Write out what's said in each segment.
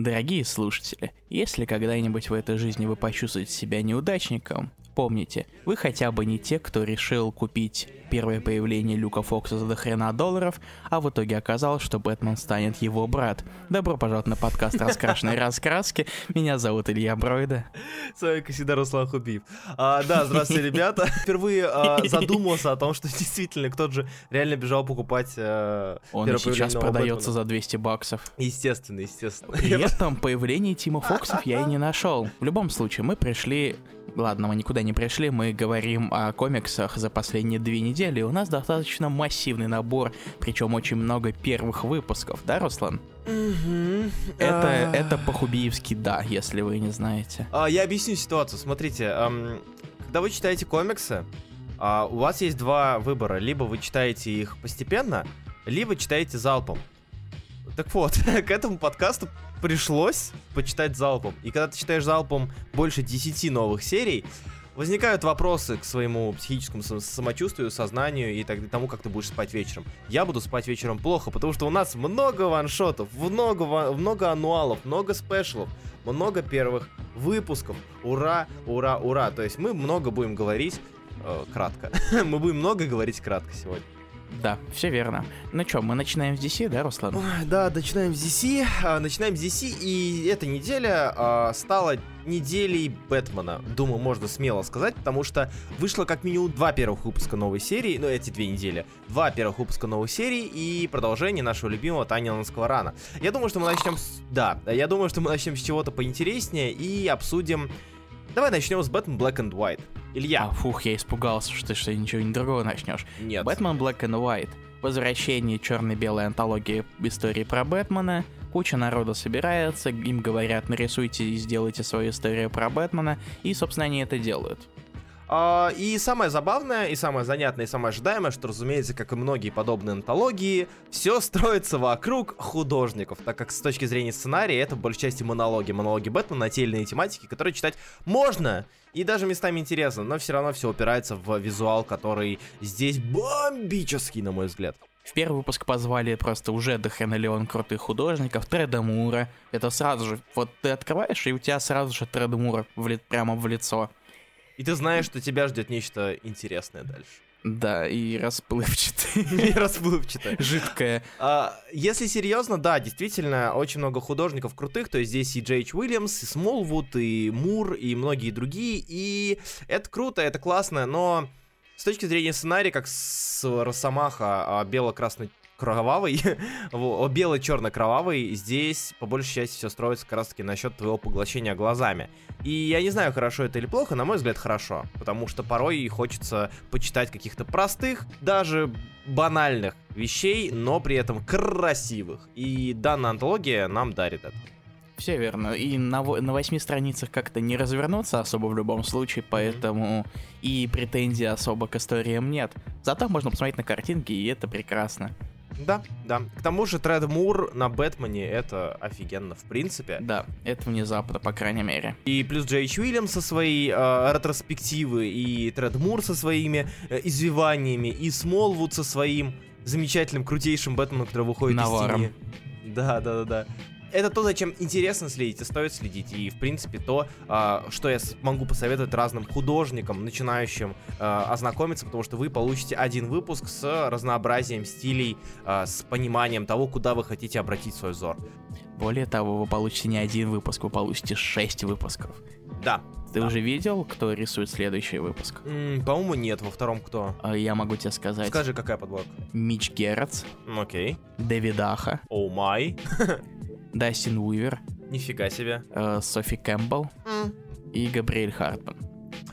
Дорогие слушатели, если когда-нибудь в этой жизни вы почувствуете себя неудачником, помните, вы хотя бы не те, кто решил купить первое появление Люка Фокса за дохрена долларов, а в итоге оказалось, что Бэтмен станет его брат. Добро пожаловать на подкаст «Раскрашенные раскраски». Меня зовут Илья Бройда. С вами Касида Руслан Хубиев. А, да, здравствуйте, ребята. Впервые а, задумался о том, что действительно кто-то же реально бежал покупать а, Он сейчас продается за 200 баксов. Естественно, естественно. При этом появление Тима Фоксов я и не нашел. В любом случае, мы пришли Ладно, мы никуда не пришли, мы говорим о комиксах за последние две недели. У нас достаточно массивный набор, причем очень много первых выпусков, да, Руслан? Угу. Это, а... это по-хубиевски да, если вы не знаете. А, я объясню ситуацию. Смотрите, эм, когда вы читаете комиксы, э, у вас есть два выбора. Либо вы читаете их постепенно, либо читаете залпом. Так вот, к этому подкасту пришлось почитать залпом. И когда ты читаешь залпом больше 10 новых серий, возникают вопросы к своему психическому самочувствию, сознанию и так, тому, как ты будешь спать вечером. Я буду спать вечером плохо, потому что у нас много ваншотов, много, много ануалов, много спешлов, много первых выпусков. Ура, ура, ура. То есть мы много будем говорить э, кратко. мы будем много говорить кратко сегодня. Да, все верно. Ну что, мы начинаем с DC, да, Руслан? Да, начинаем с DC. А, начинаем с DC, и эта неделя а, стала неделей Бэтмена. Думаю, можно смело сказать, потому что вышло как минимум два первых выпуска новой серии, ну, эти две недели. Два первых выпуска новой серии и продолжение нашего любимого Таниланского рана. Я думаю, что мы начнем с... Да, я думаю, что мы начнем с чего-то поинтереснее и обсудим... Давай начнем с Бэтмен Black and White. Илья. А, фух, я испугался, что ты что ничего не другого начнешь. Нет. Бэтмен Black and White. Возвращение черно-белой антологии истории про Бэтмена. Куча народа собирается, им говорят, нарисуйте и сделайте свою историю про Бэтмена, и, собственно, они это делают. Uh, и самое забавное, и самое занятное, и самое ожидаемое, что, разумеется, как и многие подобные антологии, все строится вокруг художников, так как с точки зрения сценария это в большей части монологи, монологи Бэтмена, отдельные тематики, которые читать можно, и даже местами интересно, но все равно все упирается в визуал, который здесь бомбический, на мой взгляд. В первый выпуск позвали просто уже до хрена Леон крутых художников, Треда Мура. Это сразу же, вот ты открываешь, и у тебя сразу же Треда Мура в прямо в лицо. И ты знаешь, что тебя ждет нечто интересное дальше. Да, и расплывчатое. И расплывчатое. Жидкое. А, если серьезно, да, действительно, очень много художников крутых, то есть здесь и Джейч Уильямс, и Смолвуд, и Мур, и многие другие, и это круто, это классно, но с точки зрения сценария, как с Росомаха, а, кровавый, бело-черно-кровавый, здесь по большей части все строится как раз-таки насчет твоего поглощения глазами. И я не знаю, хорошо это или плохо, на мой взгляд, хорошо. Потому что порой хочется почитать каких-то простых, даже банальных вещей, но при этом красивых. И данная антология нам дарит это. Все верно. И на, на восьми страницах как-то не развернуться особо в любом случае, поэтому и претензий особо к историям нет. Зато можно посмотреть на картинки, и это прекрасно. Да, да. К тому же Тред Мур на Бэтмене это офигенно в принципе. Да, это внезапно, по крайней мере. И плюс Джейч Уильямс со своей э, ретроспективы, и Тред Мур со своими э, извиваниями, и Смолвуд со своим замечательным, крутейшим Бэтменом, который выходит Наваром. из тени. Да, да, да, да это то, зачем интересно следить и стоит следить. И, в принципе, то, а, что я могу посоветовать разным художникам, начинающим а, ознакомиться, потому что вы получите один выпуск с разнообразием стилей, а, с пониманием того, куда вы хотите обратить свой взор. Более того, вы получите не один выпуск, вы получите шесть выпусков. Да. Ты да. уже видел, кто рисует следующий выпуск? Mm, по-моему, нет. Во втором кто? Я могу тебе сказать. Скажи, какая подборка? Мич Герц. Окей. Okay. Дэвид Аха. Oh oh my. Дастин Уивер. Нифига себе. Э, Софи Кэмпбелл. Mm. И Габриэль Хартман.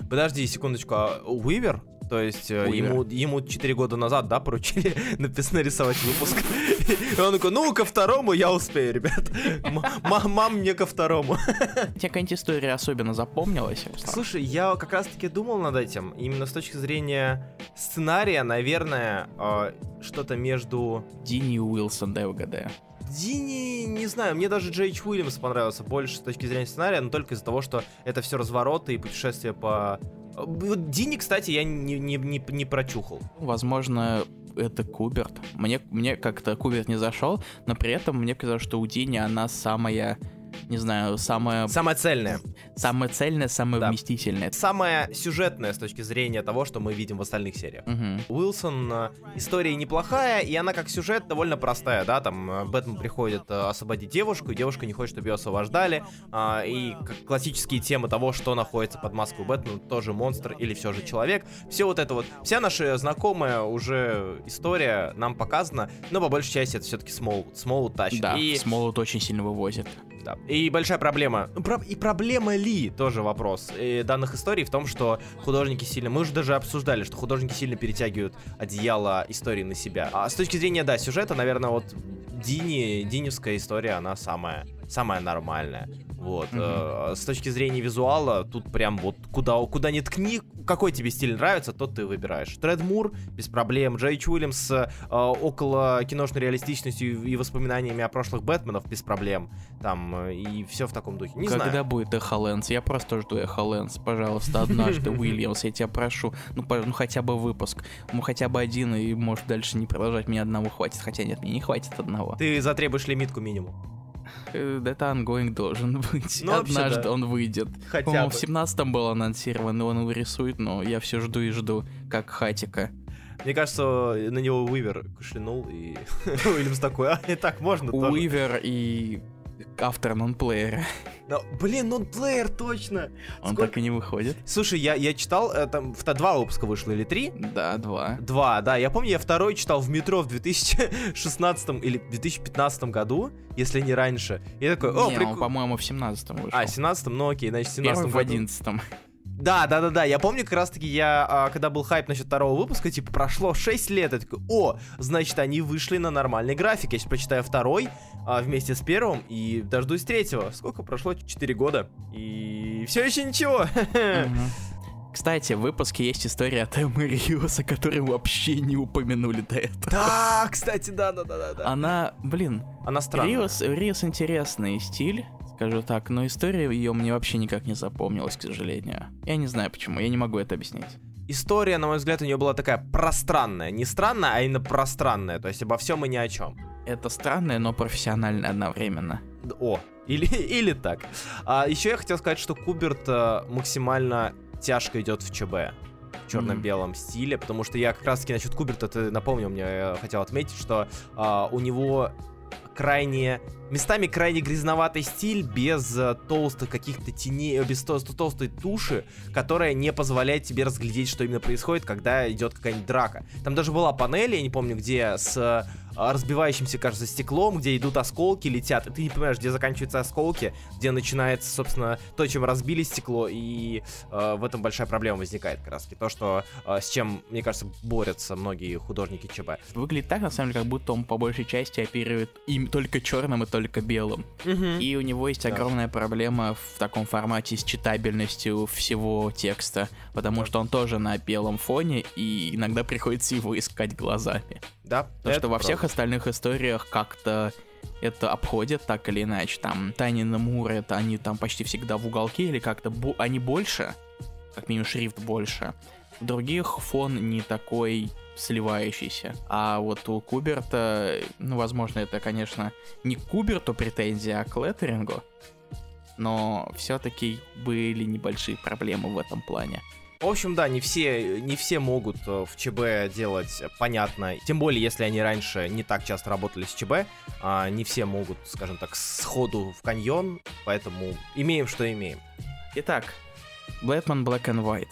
Подожди секундочку, а Уивер? То есть Уивер. ему, ему 4 года назад, да, поручили написано рисовать выпуск. И он такой, ну, ко второму я успею, ребят. Мам, мне ко второму. Тебе какая-нибудь история особенно запомнилась? Слушай, я как раз-таки думал над этим. Именно с точки зрения сценария, наверное, а, что-то между... Дини Уилсон, дай угадаю. Дини, не знаю, мне даже Джейч Уильямс понравился больше с точки зрения сценария, но только из-за того, что это все развороты и путешествия по... Вот Дини, кстати, я не, не, не, не прочухал. Возможно, это Куберт. Мне, мне как-то Куберт не зашел, но при этом мне казалось, что у Дини она самая не знаю, самое, Самое цельное. самое цельное, самое Да. вместительное. Самое сюжетное с точки зрения того, что мы видим в остальных сериях. Мгм. Уилсон э, история неплохая, и она как сюжет довольно простая, да, там э, Бэтмен приходит э, освободить девушку, и девушка не хочет, чтобы ее освобождали, а, и классические темы того, что находится под маской Бэтмена, тоже монстр или все же человек, все вот это вот, вся наша знакомая уже история нам показана, но по большей части это все-таки Смол, Смол тащит. Да, и, Смолот очень сильно вывозит. Да. и большая проблема, ну, про- и проблема ли, тоже вопрос, э, данных историй в том, что художники сильно, мы уже даже обсуждали, что художники сильно перетягивают одеяло истории на себя. А с точки зрения, да, сюжета, наверное, вот Дини, Диневская история, она самая, самая нормальная. Вот. Э, с точки зрения визуала, тут прям вот куда, куда ни ткни, какой тебе стиль нравится, тот ты выбираешь. Тред Мур, без проблем. Джейч Уильямс с э, около киношной реалистичностью и воспоминаниями о прошлых Бэтменов, без проблем. Там, э, и все в таком духе. Не Когда знаю. будет Эхо Лэнс? Я просто жду Эхо Лэнс. Пожалуйста, однажды, Уильямс, я тебя прошу. Ну, по- ну, хотя бы выпуск. Ну, хотя бы один, и может дальше не продолжать. Мне одного хватит. Хотя нет, мне не хватит одного. Ты затребуешь лимитку минимум. Э, Это ongoing должен быть. Ну, Однажды да. он выйдет. Хотя По-моему, бы. в 17-м был анонсирован, и он его рисует, но я все жду и жду, как Хатико. Мне кажется, на него Уивер кашлянул, и Уильямс такой, а, и так можно. Уивер и автор Nonplayer а. Да, Блин, Nonplayer, точно! Он Сколько- так и не выходит. Слушай, я, я читал, э, там в- два выпуска вышло или три? Да, два. Два, да. Я помню, я второй читал в метро в 2016 или 2015 году, если не раньше. Я такой, о, прикольно. по-моему, в 17-м вышел. А, 17 ну окей, значит, в 17 Первый в году. 11-м. Да, да, да, да. Я помню, как раз таки я, а, когда был хайп насчет второго выпуска, типа, прошло 6 лет. Я такой, о, значит, они вышли на нормальный график. Я сейчас прочитаю второй а, вместе с первым и дождусь третьего. Сколько прошло? 4 года. И все еще ничего. Кстати, в выпуске есть история от Эммы Риоса, которую вообще не упомянули до этого. Да, кстати, да, да, да, да. Она, блин, Она странная. Риос, Риос интересный стиль, скажу так, но история ее мне вообще никак не запомнилась, к сожалению. Я не знаю почему, я не могу это объяснить. История, на мой взгляд, у нее была такая пространная. Не странная, а именно пространная. То есть обо всем и ни о чем. Это странное, но профессиональное одновременно. О, или, или так. А, еще я хотел сказать, что Куберт э, максимально тяжко идет в ЧБ. В черно-белом стиле, потому что я как раз таки насчет Куберта, ты напомнил мне, я хотел отметить, что а, у него крайне местами крайне грязноватый стиль без э, толстых каких-то теней, э, без тол- толстой туши, которая не позволяет тебе разглядеть, что именно происходит, когда идет какая-нибудь драка. Там даже была панель, я не помню где, с э, разбивающимся, кажется, стеклом, где идут осколки, летят, и ты не понимаешь, где заканчиваются осколки, где начинается, собственно, то, чем разбили стекло, и э, в этом большая проблема возникает как раз таки. То, что э, с чем, мне кажется, борются многие художники ЧБ. Выглядит так, на самом деле, как будто он по большей части оперирует им только черным и только белым. И у него есть Да. огромная проблема в таком формате с читабельностью всего текста, потому что он тоже на белом фоне, и иногда приходится его искать глазами. Да, Потому что во всех остальных историях как-то это обходят так или иначе. Там Танин и Мур, это они там почти всегда в уголке или как-то бо- они больше, как минимум шрифт больше. В других фон не такой сливающийся. А вот у Куберта, ну, возможно, это, конечно, не к Куберту претензия, а к леттерингу. Но все-таки были небольшие проблемы в этом плане. В общем, да, не все, не все могут э, в ЧБ делать понятно, тем более, если они раньше не так часто работали с ЧБ, а, не все могут, скажем так, сходу в каньон, поэтому имеем, что имеем. Итак, Batman Black and White.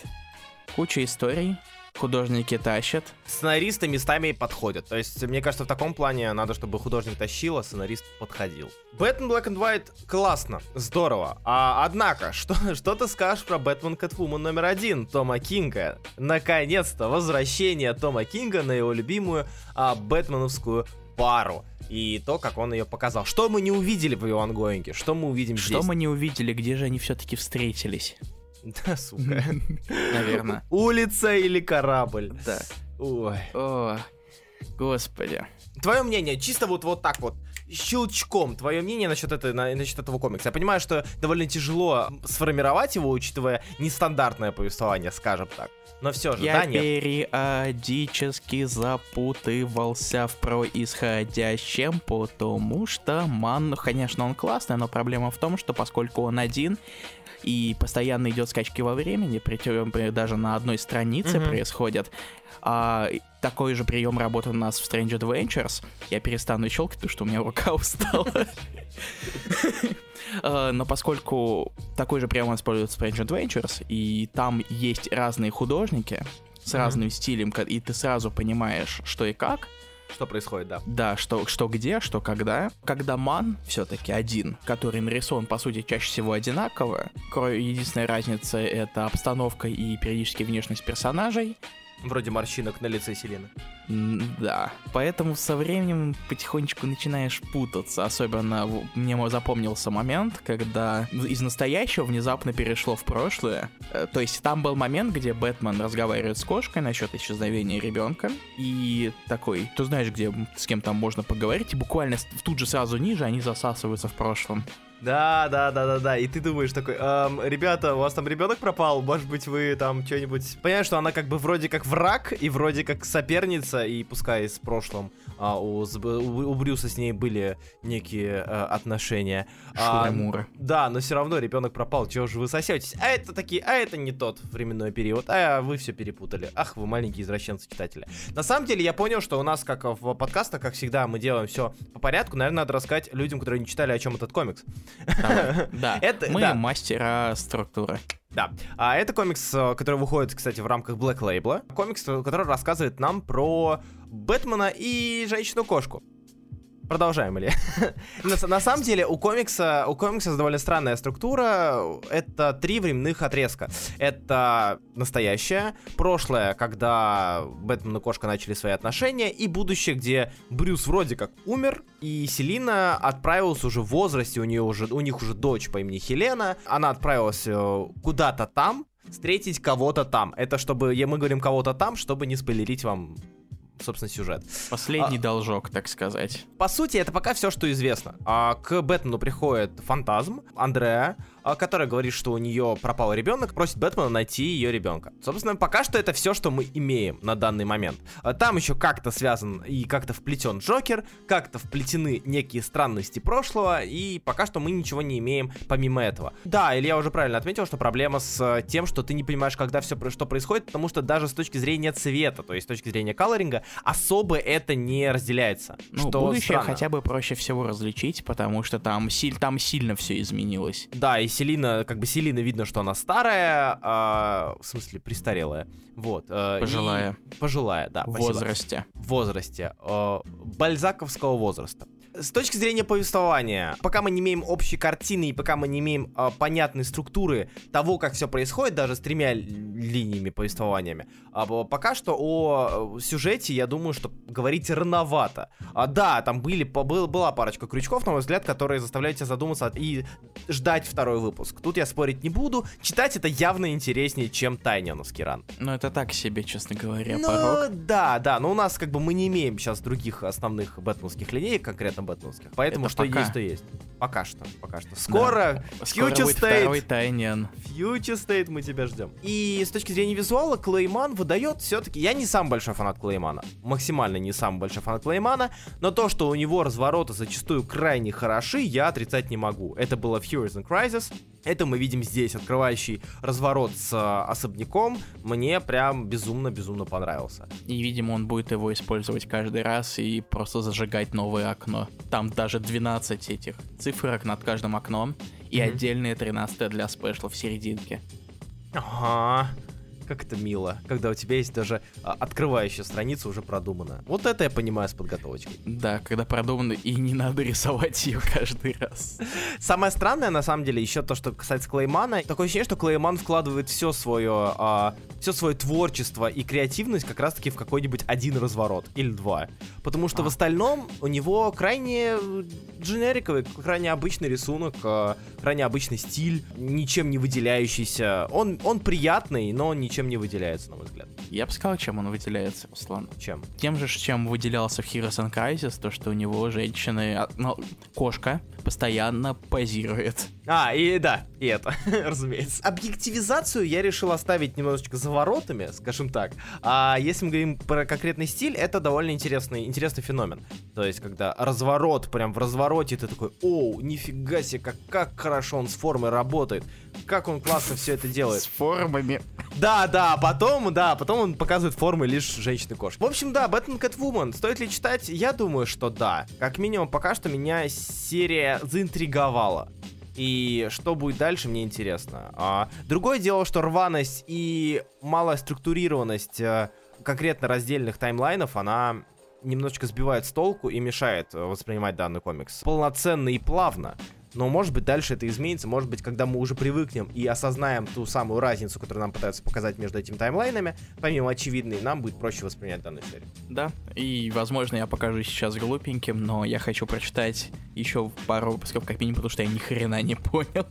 Куча историй, художники тащат. Сценаристы местами подходят, то есть, мне кажется, в таком плане надо, чтобы художник тащил, а сценарист подходил. Бэтмен Black and White классно, здорово, а однако, что, что ты скажешь про Бэтмен Кэтвумен номер один Тома Кинга? Наконец-то возвращение Тома Кинга на его любимую а, бэтменовскую пару. И то, как он ее показал. Что мы не увидели в его ангоинге? Что мы увидим Что здесь? мы не увидели, где же они все-таки встретились? Да, сука. Наверное. Улица или корабль? Да. Ой. О, Господи. Твое мнение, чисто вот, вот так вот, щелчком, твое мнение насчет, этой, на, насчет этого комикса. Я понимаю, что довольно тяжело сформировать его, учитывая нестандартное повествование, скажем так. Но все же, Я да, нет. периодически запутывался в происходящем, потому что Ман, ну, конечно, он классный, но проблема в том, что поскольку он один, и постоянно идет скачки во времени, причем при- даже на одной странице Мгм. происходят. А, такой же прием работает у нас в Strange Adventures. Я перестану щелкать, потому что у меня рука устала. А, Но поскольку такой же прием используется в Strange Adventures, и там есть разные художники с разным стилем, и ты сразу понимаешь, что и как, Что происходит, да. да, что, что где, что когда. Когда ман все-таки один, который нарисован, по сути, чаще всего одинаково, кроме единственной разницы это обстановка и периодически внешность персонажей. Вроде морщинок на лице Селины. М, Да. Поэтому со временем потихонечку начинаешь путаться. Особенно мне запомнился момент, когда из настоящего внезапно перешло в прошлое. Э, То есть там был момент, где Бэтмен разговаривает с кошкой насчет исчезновения ребенка. И такой, ты знаешь, где с кем там можно поговорить, и буквально тут же сразу ниже они засасываются в прошлом. Да, да, да, да, да. И ты думаешь такой, «Эм, ребята, у вас там ребенок пропал, может быть, вы там что-нибудь. Понимаешь, что она как бы вроде как враг и вроде как соперница, и пускай с прошлым а, у, у, у Брюса с ней были некие э, отношения. А, да, но все равно ребенок пропал, чего же вы сосетесь? А это такие, а это не тот временной период, а вы все перепутали. Ах, вы маленькие извращенцы читатели. На самом деле я понял, что у нас, как в подкастах, как всегда, мы делаем все по порядку. Наверное, надо рассказать людям, которые не читали, о чем этот комикс. Давай. Да, Это- мы да. мастера структуры. Да. А это комикс, э, который выходит, кстати, в рамках Black Label. Комикс, э, который рассказывает нам про Бэтмена и женщину-кошку. Продолжаем, Илья. на, на самом деле, у комикса, у комикса довольно странная структура. Это три временных отрезка. Это настоящее, прошлое, когда Бэтмен и кошка начали свои отношения, и будущее, где Брюс вроде как умер, и Селина отправилась уже в возрасте, у нее уже, у них уже дочь по имени Хелена. Она отправилась э, куда-то там, встретить кого-то там. Это чтобы, мы говорим кого-то там, чтобы не спойлерить вам собственно, сюжет. Последний А- должок, так сказать. По сути, это пока все, что известно. А, к Бэтмену приходит фантазм Андреа, а, который говорит, что у нее пропал ребенок, просит Бэтмена найти ее ребенка. Собственно, пока что это все, что мы имеем на данный момент. А, Там еще как-то связан и как-то вплетен Джокер, как-то вплетены некие странности прошлого, и пока что мы ничего не имеем помимо этого. Да, Илья уже правильно отметил, что проблема с э, тем, что ты не понимаешь, когда все что происходит, потому что даже с точки зрения цвета, то есть с точки зрения колоринга, особо это не разделяется. Ну, что будущее странно. хотя бы проще всего различить, потому что там, там сильно все изменилось. Да, и Селина, как бы Селина видно, что она старая, а, в смысле престарелая. Вот. э, и- Пожилая. Пожилая, да. в возрасте. В возрасте. э, бальзаковского возраста. С точки зрения повествования, пока мы не имеем общей картины и пока мы не имеем э, понятной структуры того, как все происходит, даже с тремя линиями повествованиями, а, б- пока что о э, сюжете, я думаю, что говорить рановато. А, да, там были, был- была парочка крючков, на мой взгляд, которые заставляют тебя задуматься и ждать второй выпуск. Тут я спорить не буду. Читать это явно интереснее, чем Тайняновский ран. Но это так себе, честно говоря, Ну, порог. да, да, но у нас как бы мы не имеем сейчас других основных бэтменских линеек, конкретно бэтменских, поэтому Это что пока. есть, то есть. Пока что, пока что. Скоро, Скоро Future State. второй Тайнен. Future State мы тебя ждем. И с точки зрения визуала, Клейман выдает все-таки... Я не сам большой фанат Клеймана. Максимально не сам большой фанат Клеймана. Но то, что у него развороты зачастую крайне хороши, я отрицать не могу. Это было в Heroes and Crisis. Это мы видим здесь, открывающий разворот с а, особняком. Мне прям безумно-безумно понравился. И, видимо, он будет его использовать каждый раз и просто зажигать новое окно. Там даже 12 этих цифрок над каждым окном. И Мгм. отдельные 13 для спешла в серединке. Ага. Как это мило, когда у тебя есть даже а, открывающая страница уже продумана. Вот это я понимаю с подготовочкой. Да, когда продумано, и не надо рисовать ее каждый раз. Самое странное, на самом деле, еще то, что касается Клеймана. Такое ощущение, что Клейман вкладывает все свое, все свое творчество и креативность как раз-таки в какой-нибудь один разворот или два. Потому что А. в остальном у него крайне дженериковый, крайне обычный рисунок, а, крайне обычный стиль, ничем не выделяющийся. Он, он приятный, но ничем не выделяется, на мой взгляд. Я бы сказал, чем он выделяется, Руслан. Чем? Тем же, чем выделялся в Heroes and Crisis, то, что у него женщины, а, ну, кошка постоянно позирует. А, и да, и это, разумеется. Объективизацию я решил оставить немножечко за воротами, скажем так. А если мы говорим про конкретный стиль, это довольно интересный, интересный феномен. То есть, когда разворот, прям в развороте ты такой, оу, нифига себе, как, как хорошо он с формой работает. Как он классно все это делает. С формами. Да, да, потом, да, потом он показывает формы лишь женщины-кошки. В общем, да, Бэтмен Кэтвумен. Стоит ли читать? Я думаю, что да. Как минимум, пока что меня серия заинтриговала. И что будет дальше, мне интересно. А, другое дело, что рваность и малая структурированность а, конкретно раздельных таймлайнов, она немножечко сбивает с толку и мешает э, воспринимать данный комикс полноценно и плавно. Но может быть дальше это изменится, может быть, когда мы уже привыкнем и осознаем ту самую разницу, которую нам пытаются показать между этими таймлайнами, помимо очевидной, нам будет проще воспринять данную серию. Да, и возможно я покажу сейчас глупеньким, но я хочу прочитать еще пару выпусков как минимум, потому что я ни хрена не понял.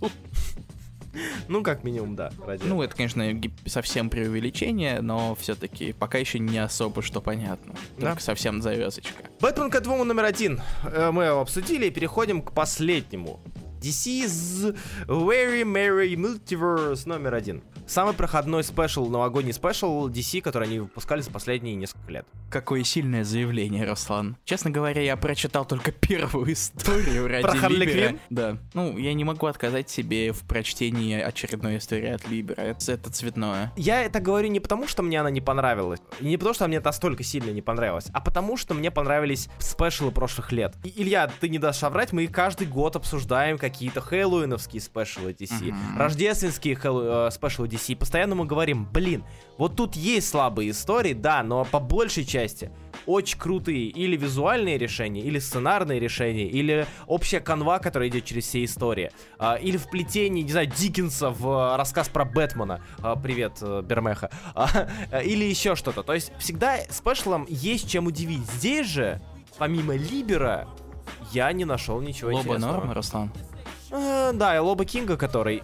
Ну, как минимум, да. Ради ну, это, конечно, совсем преувеличение, но все-таки пока еще не особо что понятно. Да? Только совсем завязочка. Бэтмен Кэтвумен номер один. Э, мы его обсудили и переходим к последнему. DC's Very Merry Multiverse номер один. Самый проходной special, новогодний special DC, который они выпускали за последние несколько лет. Какое сильное заявление, Руслан. Честно говоря, я прочитал только первую историю ради Про Харли Квинн? Да. Ну, я не могу отказать себе в прочтении очередной истории от Либера. Это, это цветное. Я это говорю не потому, что мне она не понравилась. Не потому, что мне настолько сильно не понравилась, а потому, что мне понравились спешлы прошлых лет. И, Илья, ты не дашь соврать, мы каждый год обсуждаем какие-то хэллоуиновские спешлы DC, mm-hmm. рождественские хэллоу, э, спешлы DC, и постоянно мы говорим, блин, вот тут есть слабые истории, да, но по большей части очень крутые или визуальные решения, или сценарные решения, или общая канва, которая идет через все истории, а, или вплетение, не знаю, Диккенса в а, рассказ про Бэтмена, а, привет, а, Бермеха, или еще что-то. То есть всегда спешлом есть чем удивить. Здесь же, помимо Либера, я не нашел ничего Лоба интересного. норм, Руслан? А, да, и Лоба Кинга, который...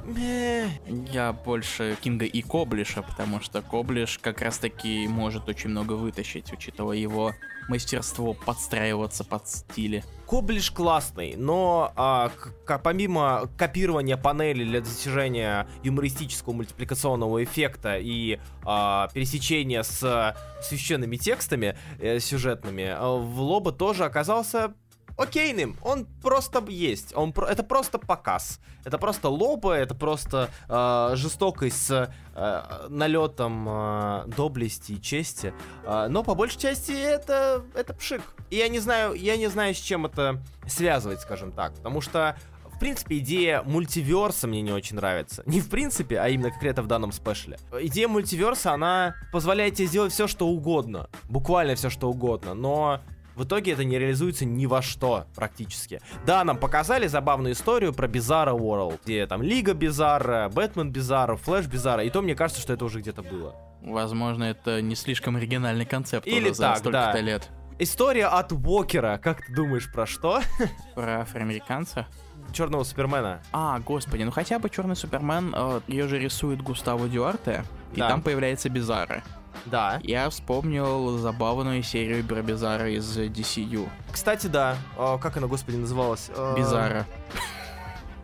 Я больше Кинга и Коблиша, потому что Коблиш как раз-таки может очень много вытащить, учитывая его мастерство подстраиваться под стили. Коблиш классный, но а, к- помимо копирования панели для достижения юмористического мультипликационного эффекта и а, пересечения с священными текстами э, сюжетными, а, в Лоба тоже оказался окейным, он просто есть, он про, это просто показ, это просто лоба, это просто э, жестокость с э, налетом э, доблести и чести, э, но по большей части это это пшик. И я не знаю, я не знаю, с чем это связывать, скажем так, потому что в принципе, идея мультиверса мне не очень нравится. Не в принципе, а именно конкретно в данном спешле. Идея мультиверса, она позволяет тебе сделать все, что угодно. Буквально все, что угодно. Но в итоге это не реализуется ни во что практически. Да, нам показали забавную историю про Bizarro World, где там Лига Бизарра, Бэтмен Бизарра, Флэш Бизарра, и то мне кажется, что это уже где-то было. Возможно, это не слишком оригинальный концепт Или за так, столько-то да. лет. История от Уокера, как ты думаешь, про что? Про афроамериканца? Черного Супермена. А, господи, ну хотя бы Черный Супермен, э, ее же рисует Густаво Дюарте, и да. там появляется Бизарра. Да. Я вспомнил забавную серию про Бизара из DCU. Кстати, да. О, как она, господи, называлась? Э, Бизара.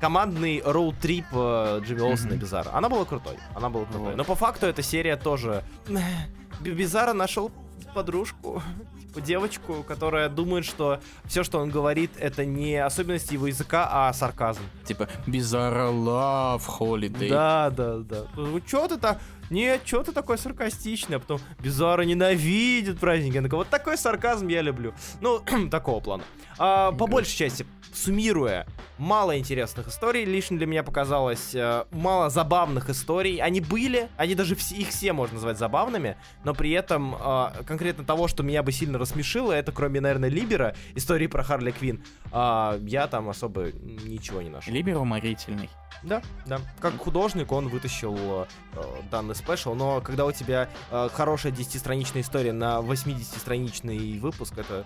Командный роуд-трип э, Джимми Олсона и Бизара. Она была крутой. Она была крутой. Вот. Но по факту эта серия тоже... Бизара нашел подружку, типа девочку, которая думает, что все, что он говорит, это не особенности его языка, а сарказм. Типа, Bizarre Love Holiday. Да, да, да. Ну, что ты так... Нет, что ты такой саркастичный, а потом Бизарро ненавидит праздники. Я такой, вот такой сарказм я люблю. Ну, такого плана. А, по большей части, суммируя, мало интересных историй, лично для меня показалось э, мало забавных историй. Они были, они даже все, их все можно назвать забавными, но при этом э, конкретно того, что меня бы сильно рассмешило, это кроме, наверное, Либера, истории про Харли Квин, э, я там особо ничего не нашел. Либер уморительный. Да, да. Как художник он вытащил э, данный спешл, но когда у тебя э, хорошая 10-страничная история на 80-страничный выпуск, это...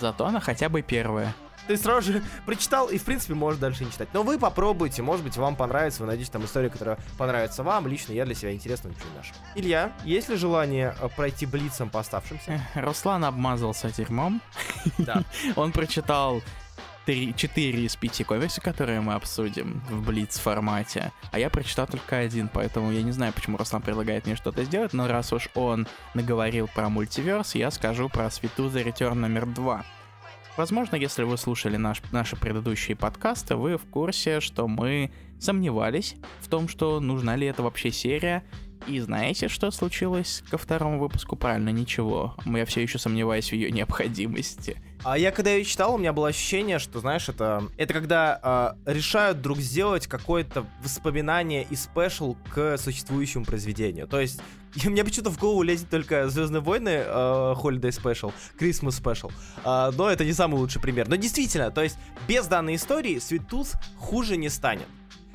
Зато она хотя бы первая. Ты сразу же прочитал и, в принципе, можешь дальше не читать. Но вы попробуйте, может быть, вам понравится, вы найдете там историю, которая понравится вам. Лично я для себя интересно ничего не нашел. Илья, есть ли желание э, пройти блицом по оставшимся? Руслан обмазался дерьмом. Да. Он прочитал три, 4 из 5 комиксов, которые мы обсудим в Блиц формате, а я прочитал только один, поэтому я не знаю, почему Руслан предлагает мне что-то сделать, но раз уж он наговорил про мультиверс, я скажу про Свету за Return номер 2. Возможно, если вы слушали наш, наши предыдущие подкасты, вы в курсе, что мы сомневались в том, что нужна ли это вообще серия, и знаете, что случилось ко второму выпуску? Правильно, ничего. Я все еще сомневаюсь в ее необходимости. А я когда ее читал, у меня было ощущение, что, знаешь, это, это когда э, решают вдруг сделать какое-то воспоминание и спешл к существующему произведению. То есть, меня почему-то в голову лезет только Звездные войны э, Holiday Special, Christmas Special. Э, но это не самый лучший пример. Но действительно, то есть, без данной истории Sweet Tooth хуже не станет.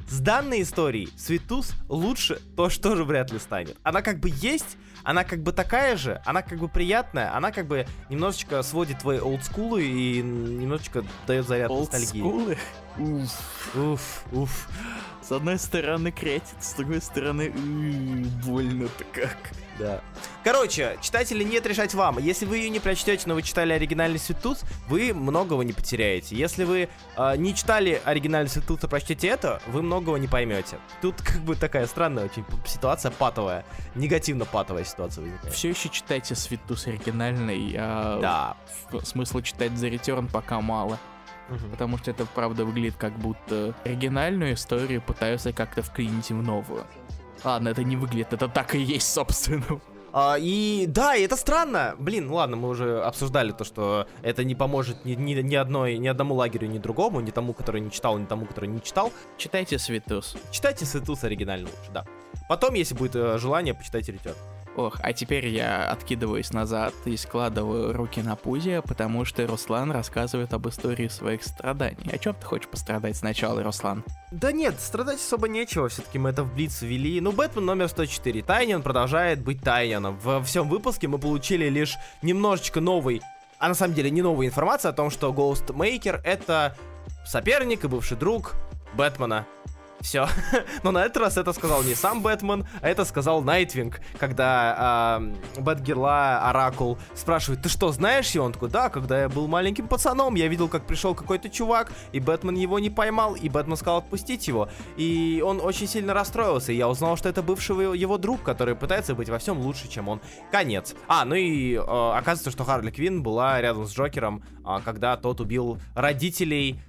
С данной историей Светус лучше то, что же вряд ли станет. Она как бы есть, она как бы такая же, она как бы приятная, она как бы немножечко сводит твои олдскулы и немножечко дает заряд ностальгии. Олдскулы? Уф, уф, уф. С одной стороны кретит, с другой стороны больно-то как. Да. Короче, читатели нет решать вам. Если вы ее не прочтете, но вы читали оригинальный Светут, вы многого не потеряете. Если вы э, не читали оригинальный Светут, а прочтете это, вы многого не поймете. Тут как бы такая странная очень ситуация патовая. Негативно патовая ситуация возникает. Все еще читайте Светус оригинальный, а Да. смысла читать за Return пока мало. Мгм. Потому что это правда выглядит как будто оригинальную историю пытаются как-то вклинить в новую. Ладно, это не выглядит, это так и есть, собственно. А, и да, и это странно. Блин, ладно, мы уже обсуждали то, что это не поможет ни, ни, ни одной, ни одному лагерю, ни другому, ни тому, который не читал, ни тому, который не читал. Читайте Светус. Читайте Светус оригинально лучше, да. Потом, если будет э, желание, почитайте Return. Ох, а теперь я откидываюсь назад и складываю руки на пузе, потому что Руслан рассказывает об истории своих страданий. О чем ты хочешь пострадать сначала, Руслан? Да нет, страдать особо нечего, все-таки мы это в Блиц ввели. Ну, Бэтмен номер 104. Тайнин продолжает быть Тайнином. Во всем выпуске мы получили лишь немножечко новый, а на самом деле не новая информация о том, что Ghostmaker это соперник и бывший друг Бэтмена. Все. Но на этот раз это сказал не сам Бэтмен, а это сказал Найтвинг, когда э, Бэтгерла Оракул спрашивает, ты что, знаешь? И он такой, да, когда я был маленьким пацаном, я видел, как пришел какой-то чувак, и Бэтмен его не поймал, и Бэтмен сказал отпустить его. И он очень сильно расстроился, и я узнал, что это бывший его- друг, который пытается быть во всем лучше, чем он. Конец. А, ну и э, оказывается, что Харли Квин была рядом с Джокером, а, когда тот убил родителей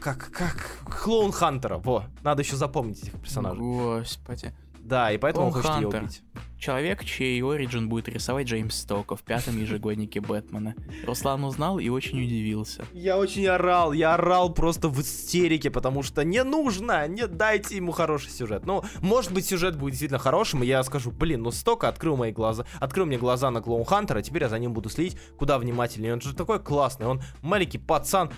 как, как Клоун Хантера, во, надо еще запомнить этих персонажей. Господи. Да, и поэтому он хочет ее Хантер. убить. Человек, чей оригин будет рисовать Джеймс Стока в пятом ежегоднике Бэтмена. Руслан узнал и очень удивился. Я очень орал, я орал просто в истерике, потому что не нужно, не дайте ему хороший сюжет. Ну, может быть, сюжет будет действительно хорошим, и я скажу, блин, ну Стока открыл мои глаза, открыл мне глаза на Клоун Хантера, теперь я за ним буду следить куда внимательнее. Он же такой классный, он маленький пацан.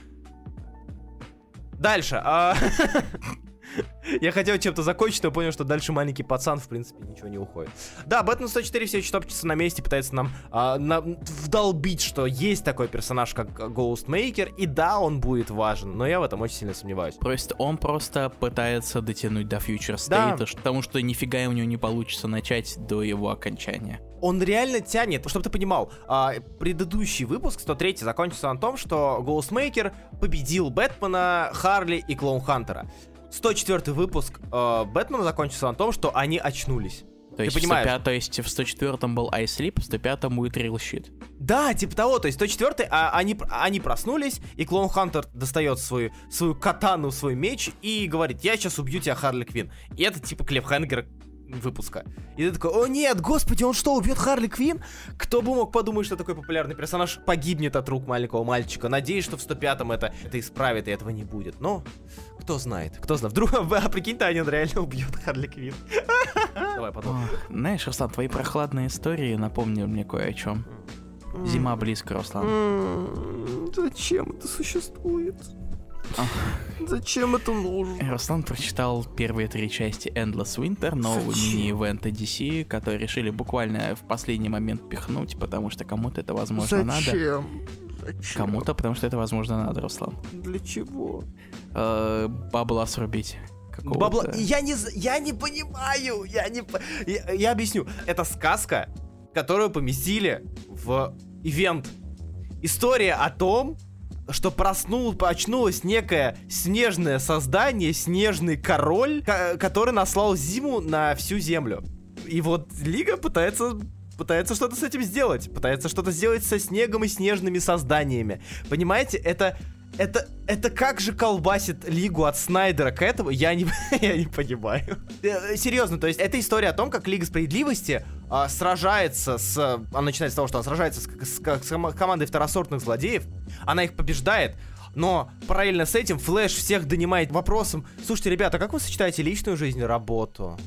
Дальше. а, Я хотел чем-то закончить, но понял, что дальше маленький пацан, в принципе, ничего не уходит. Да, Бэтмен 104 все еще топчется на месте, пытается нам а, на- вдолбить, что есть такой персонаж, как Ghostmaker, и да, он будет важен, но я в этом очень сильно сомневаюсь. Просто он просто пытается дотянуть до Future Да. State, потому что нифига у него не получится начать до его окончания. Он реально тянет, чтобы ты понимал, а, предыдущий выпуск, 103 закончился на том, что Ghostmaker победил Бэтмена, Харли и Клоун Хантера. 104 выпуск э, Бэтмена закончился на том, что они очнулись. То есть, понимаешь? В 105, то есть в 104 был Ice Sleep, в 105 будет Real Shit. Да, типа того, то есть 104 а, они, они проснулись, и Клоун Хантер достает свою, свою катану, свой меч и говорит, я сейчас убью тебя, Харли Квин. И это типа клиффхенгер выпуска. И ты такой, о нет, господи, он что, убьет Харли Квин? Кто бы мог подумать, что такой популярный персонаж погибнет от рук маленького мальчика. Надеюсь, что в 105-м это, это исправит, и этого не будет. Но кто знает, кто знает. Вдруг, а прикинь, Таня реально убьет Харли Квин. Давай потом. Знаешь, Руслан, твои прохладные истории напомнили мне кое о чем. Зима близко, Руслан. Зачем это существует? Зачем это нужно? Руслан прочитал первые три части Endless Winter, нового Зачем? мини-ивента DC, который решили буквально в последний момент пихнуть, потому что кому-то это, возможно, надо. Кому-то, потому что это, возможно, надо, Руслан. Для чего? Э, бабла срубить. какого-то. Бабла... Я не, я не понимаю, я не... Я, я объясню. Это сказка, которую поместили в ивент. История о том, что проснул, очнулось некое снежное создание, снежный король, ко- который наслал зиму на всю землю. И вот Лига пытается пытается что-то с этим сделать, пытается что-то сделать со снегом и снежными созданиями. Понимаете, это это, это как же колбасит Лигу от Снайдера к этому, я не, я не понимаю. Э, Серьезно, то есть это история о том, как Лига Справедливости а, сражается с... Она начинается с того, что она сражается с, с- с кома- командой второсортных злодеев, она их побеждает, но параллельно с этим Флэш всех донимает вопросом, слушайте, ребята, как вы сочетаете личную жизнь и работу?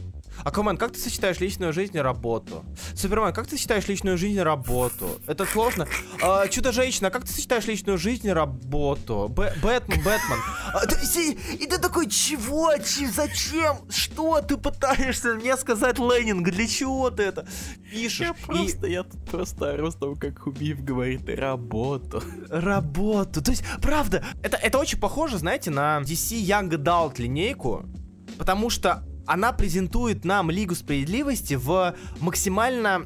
Аквамен, как ты сочетаешь личную жизнь и работу? Супермен, как ты сочетаешь личную жизнь и работу? Это сложно. А, Чудо-женщина, как ты сочетаешь личную жизнь и работу? Б- Бэтмен, Бэтмен. А, ты- и ты такой, чего? Чи- зачем? Что ты пытаешься мне сказать, Ленинг? Для чего ты это пишешь? Я И- просто, я тут просто ору с того, как Хубиев говорит работу. работу. То есть, правда, это, это очень похоже, знаете, на DC Young Adult линейку, потому что она презентует нам Лигу Справедливости в максимально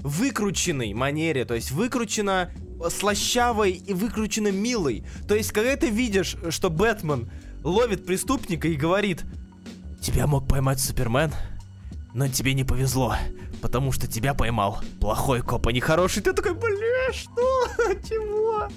выкрученной манере, то есть выкручено слащавой и выкручено милой. То есть, когда ты видишь, что Бэтмен ловит преступника и говорит, тебя мог поймать Супермен, но тебе не повезло, потому что тебя поймал плохой коп, а не хороший. Ты такой, бля, что? Чего?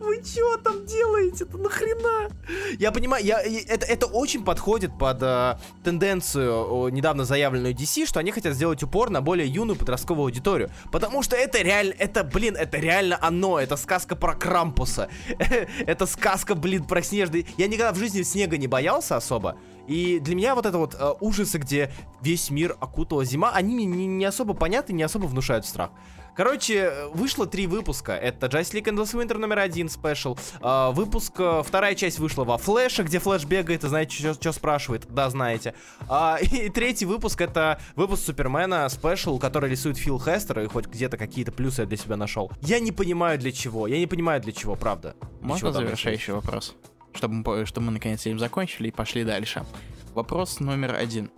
Вы что там делаете-то? Нахрена? Я понимаю, я, это, это очень подходит под э, тенденцию, недавно заявленную DC, что они хотят сделать упор на более юную подростковую аудиторию. Потому что это реально, это, блин, это реально оно. Это сказка про Крампуса. это сказка, блин, про снежный... Я никогда в жизни снега не боялся особо. И для меня вот это вот э, ужасы, где весь мир окутала зима, они мне не, не особо понятны, не особо внушают страх. Короче, э, вышло три выпуска. Это Justice League Endless Winter номер один, special. Э, выпуск, э, вторая часть вышла во Флэше, где Флэш бегает и знаете, что спрашивает. Да, знаете. А, и третий выпуск это выпуск Супермена, special, который рисует Фил Хестер, и хоть где-то какие-то плюсы я для себя нашел. Я не понимаю для чего, я не понимаю для чего, правда. Можно завершающий вопрос? Чтобы мы, чтобы мы наконец этим закончили и пошли дальше. Вопрос номер один.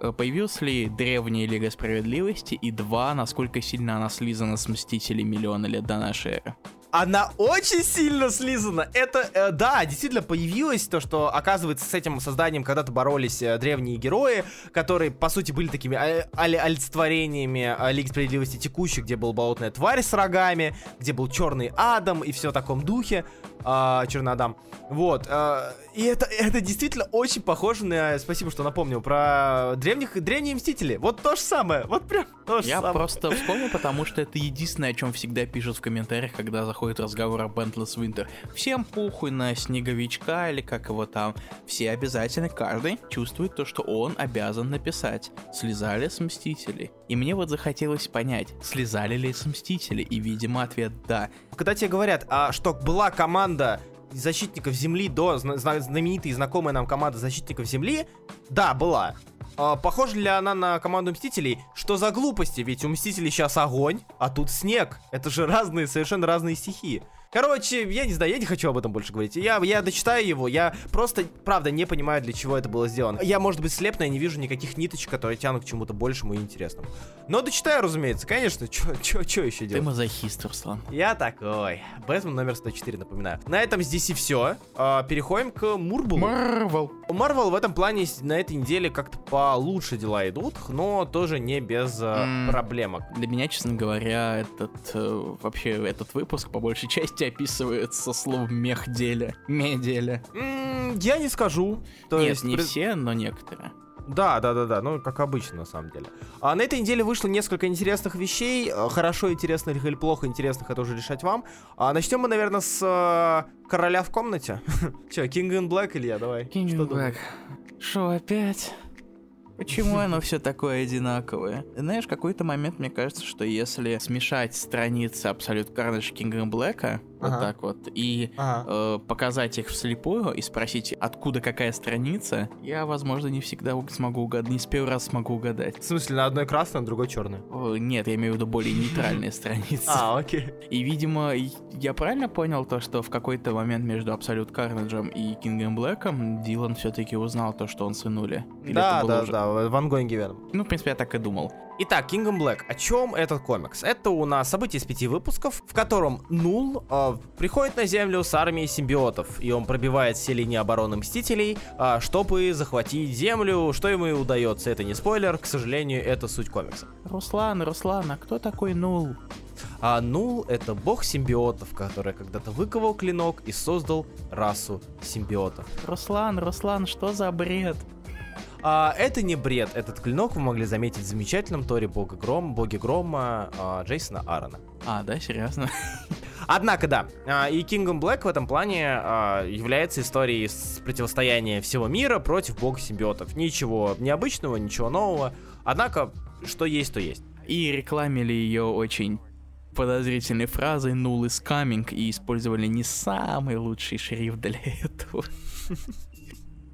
Э, Появилась ли древняя Лига Справедливости? И два, насколько сильно она слизана с Мстителей миллиона лет до нашей эры? Она очень сильно слизана. Это, э, да, действительно появилось то, что, оказывается, с этим созданием когда-то боролись э, древние герои, которые, по сути, были такими а- али- олицетворениями э, Лиги Справедливости текущих, где был болотная тварь с рогами, где был черный Адам и все в таком духе. а, Черный Адам. Вот. а, и это, это действительно очень похоже на... Спасибо, что напомнил про древних, древние Мстители. Вот то же самое. Вот прям то же Я самое. просто вспомнил, потому что это единственное, о чем всегда пишут в комментариях, когда заходит разговор об Endless Winter. Всем похуй на снеговичка или как его там. Все обязательно, каждый чувствует то, что он обязан написать. Слезали с Мстителей. И мне вот захотелось понять, слезали ли с Мстителей. И, видимо, ответ да. Когда тебе говорят, а что была команда защитников Земли до зна- зна- знаменитая и знакомая нам команда защитников Земли, да, была. А, похожа ли она на команду Мстителей? Что за глупости? Ведь у Мстителей сейчас огонь, а тут снег. Это же разные, совершенно разные стихии. Короче, я не знаю, я не хочу об этом больше говорить. Я, я дочитаю его, я просто, правда, не понимаю, для чего это было сделано. Я, может быть, слеп, но я не вижу никаких ниточек, которые тянут к чему-то большему и интересному. Но дочитаю, разумеется, конечно, что еще Ты делать? мазохист, Руслан. Я такой. Бэтмен номер 104, напоминаю. На этом здесь и все. переходим к Мурбулу. Марвел. У Марвел в этом плане на этой неделе как-то получше дела идут, но тоже не без э, М. проблемок. Для меня, честно говоря, этот э, вообще этот выпуск по большей части описывается словом мехделя. Меделя. Я не скажу. То Нет, есть не все, но некоторые. Да, да, да, да, ну как обычно на самом деле. А на этой неделе вышло несколько интересных вещей. э, Хорошо интересных или плохо интересных, это уже решать вам. А начнем мы, наверное, с э, короля в комнате. Че, King in Black, Илья, давай. King in? Black. Шо, опять? Почему оно все такое одинаковое? Знаешь, какой-то момент мне кажется, что если смешать страницы Абсолют Carnage King in Black, Вот Ага. так вот. И Ага. э, показать их вслепую и спросить, откуда какая страница, я, возможно, не всегда смогу угадать, не с первого раза смогу угадать. В смысле, на одной красной, на другой черной. О, Нет, я имею в виду более нейтральные страницы. А, окей. И, видимо, я правильно понял то, что в какой-то момент между Абсолют Карнаджем и Кингом Блэком Дилан все-таки узнал то, что он сынули? Да, да, да, в ангоинге Веном. Ну, в принципе, я так и думал. Итак, Kingdom Black. О чем этот комикс? Это у нас событие из пяти выпусков, в котором Нул э, приходит на Землю с армией симбиотов, и он пробивает все линии обороны Мстителей, а, чтобы захватить Землю. Что ему и удается, это не спойлер, к сожалению, это суть комикса. Руслан, Руслан, а кто такой Нул? А Нул — это бог симбиотов, который когда-то выковал клинок и создал расу симбиотов. Руслан, Руслан, что за бред? А, это не бред, этот клинок вы могли заметить в замечательном Торе Бога Гром, Боге Грома а, Джейсона Аарона. А, да, серьезно? Однако, да, а, и Kingdom Black в этом плане а, является историей с противостояния всего мира против бога симбиотов. Ничего необычного, ничего нового. Однако, что есть, то есть. И рекламили ее очень подозрительной фразой «Null is coming» и использовали не самый лучший шрифт для этого.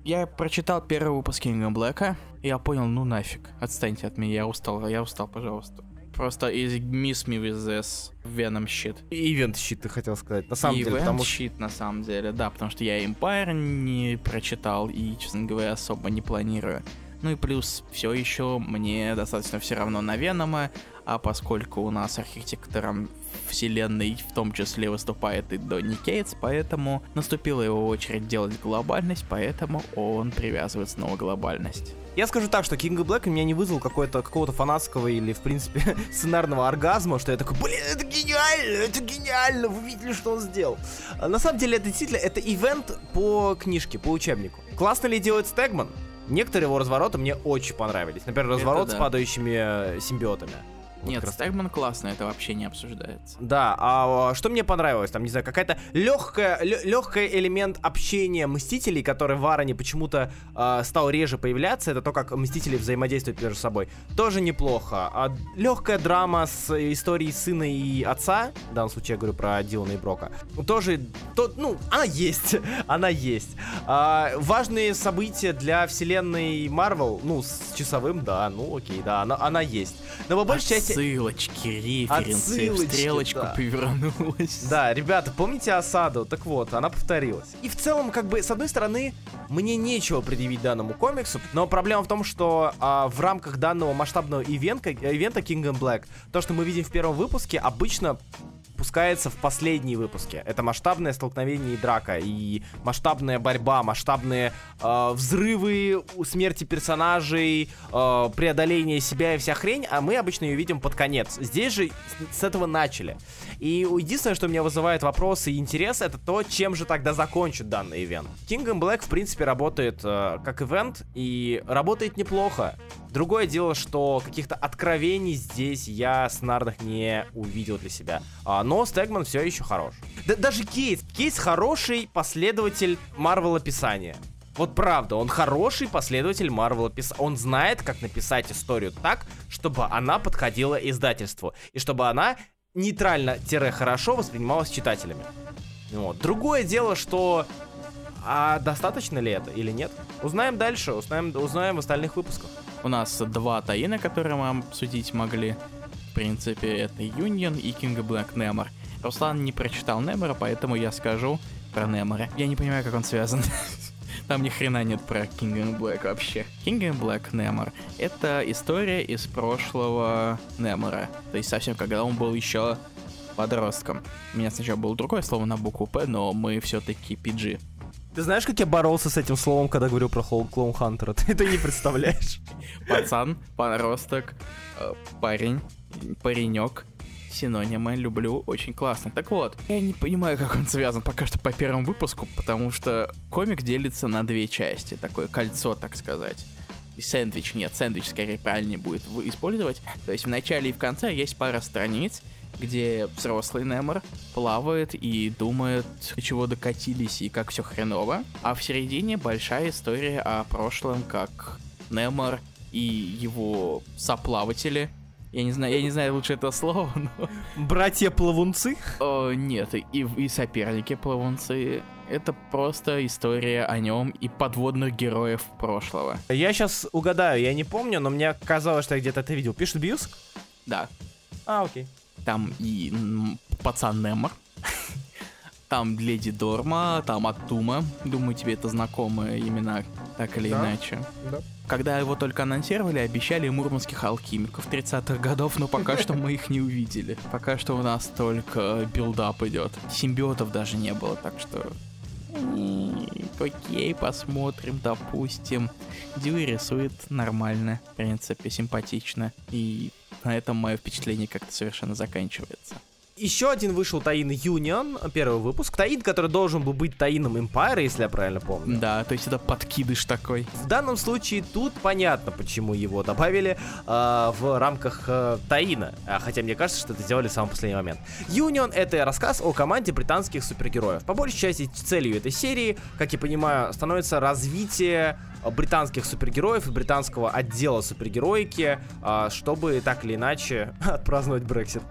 Я прочитал первый выпуск Кинга Блэка, и я понял, ну нафиг, отстаньте от меня, я устал, я устал, пожалуйста. Просто is miss me with this Venom shit. Ивент щит, ты хотел сказать. На самом и деле, Event потому что... Shit, на самом деле, да, потому что я Empire не прочитал и, честно говоря, особо не планирую. Ну и плюс все еще мне достаточно все равно на Венома, а поскольку у нас архитектором вселенной в том числе выступает и Донни Кейтс, поэтому наступила его очередь делать глобальность, поэтому он привязывает снова глобальность. Я скажу так, что King Black меня не вызвал какой-то, какого-то фанатского или, в принципе, сценарного оргазма, что я такой, блин, это гениально, это гениально, вы видели, что он сделал. А на самом деле, это действительно, это ивент по книжке, по учебнику. Классно ли делает Стегман? Некоторые его развороты мне очень понравились. Например, разворот да. с падающими э, симбиотами. Вот Нет, Стэгман классно, это вообще не обсуждается. Да, а что мне понравилось, там, не знаю, какая-то легкая, легкий элемент общения Мстителей, который в Ароне почему-то а, стал реже появляться, это то, как Мстители взаимодействуют между собой, тоже неплохо. А легкая драма с историей сына и отца, в данном случае я говорю про Дилана и Брока, тоже, то, ну, она есть, она есть. А, важные события для вселенной Марвел, ну, с часовым, да, ну, окей, да, она, она есть. Но по большей части... Отсылочки, референсы, Отсылочки, стрелочку да. повернулась. Да, ребята, помните осаду? Так вот, она повторилась. И в целом, как бы, с одной стороны, мне нечего предъявить данному комиксу, но проблема в том, что а, в рамках данного масштабного ивента, ивента Kingdom Black, то, что мы видим в первом выпуске, обычно пускается в последние выпуски. Это масштабное столкновение и драка, и масштабная борьба, масштабные э, взрывы, смерти персонажей, э, преодоление себя и вся хрень, а мы обычно ее видим под конец. Здесь же с этого начали. И единственное, что меня вызывает вопросы и интерес, это то, чем же тогда закончит данный ивент. Kingdom Black, в принципе, работает э, как ивент, и работает неплохо. Другое дело, что каких-то откровений здесь я сценарных не увидел для себя. А, но Стегман все еще хорош. Да, даже Кейс. Кейс хороший последователь Марвел описания. Вот правда, он хороший последователь Марвел. Он знает, как написать историю так, чтобы она подходила издательству. И чтобы она нейтрально-хорошо воспринималась читателями. Вот. Другое дело, что... А достаточно ли это или нет? Узнаем дальше, узнаем, узнаем в остальных выпусках. У нас два таина, которые мы обсудить могли. В принципе, это Union и King Black Немор. Руслан не прочитал Немора, поэтому я скажу про Немора. Я не понимаю, как он связан. Там ни хрена нет про King and Black вообще. King and Black Немор — это история из прошлого Немора. То есть совсем когда он был еще подростком. У меня сначала было другое слово на букву П, но мы все-таки PG. Ты знаешь, как я боролся с этим словом, когда говорил про Клоун Хантера? Ты это не представляешь. Пацан, подросток, э, парень, паренек. Синонимы люблю, очень классно. Так вот, я не понимаю, как он связан пока что по первому выпуску, потому что комик делится на две части, такое кольцо, так сказать. И сэндвич, нет, сэндвич скорее правильнее будет использовать. То есть в начале и в конце есть пара страниц, где взрослый Немор плавает и думает, чего докатились и как все хреново. А в середине большая история о прошлом, как Немор и его соплаватели, Я не знаю, я не знаю лучше это слово, но... Братья-плавунцы? О, нет, и, и соперники-плавунцы. Это просто история о нем и подводных героев прошлого. Я сейчас угадаю, я не помню, но мне казалось, что я где-то это видел. Пишет Бьюск? Да. А, окей. Там и м, пацан Нэмор. Там Леди Дорма, там Атума. Думаю, тебе это знакомые имена, так или Да. иначе. Да. Когда его только анонсировали, обещали мурманских алхимиков 30-х годов, но пока что мы их не увидели. Пока что у нас только build-up идет. Симбиотов даже не было, так что... Окей, посмотрим, допустим. Дьюи рисует нормально, в принципе, симпатично. И на этом мое впечатление как-то совершенно заканчивается. Еще один вышел Таин Юнион, первый выпуск. Таин, который должен был быть Таином Empire, если я правильно помню. Да, то есть это подкидыш такой. В данном случае тут понятно, почему его добавили э, в рамках э, Таина. А, хотя мне кажется, что это сделали в самый последний момент. Юнион это рассказ о команде британских супергероев. По большей части целью этой серии, как я понимаю, становится развитие британских супергероев и британского отдела супергероики, э, чтобы так или иначе отпраздновать Брексит.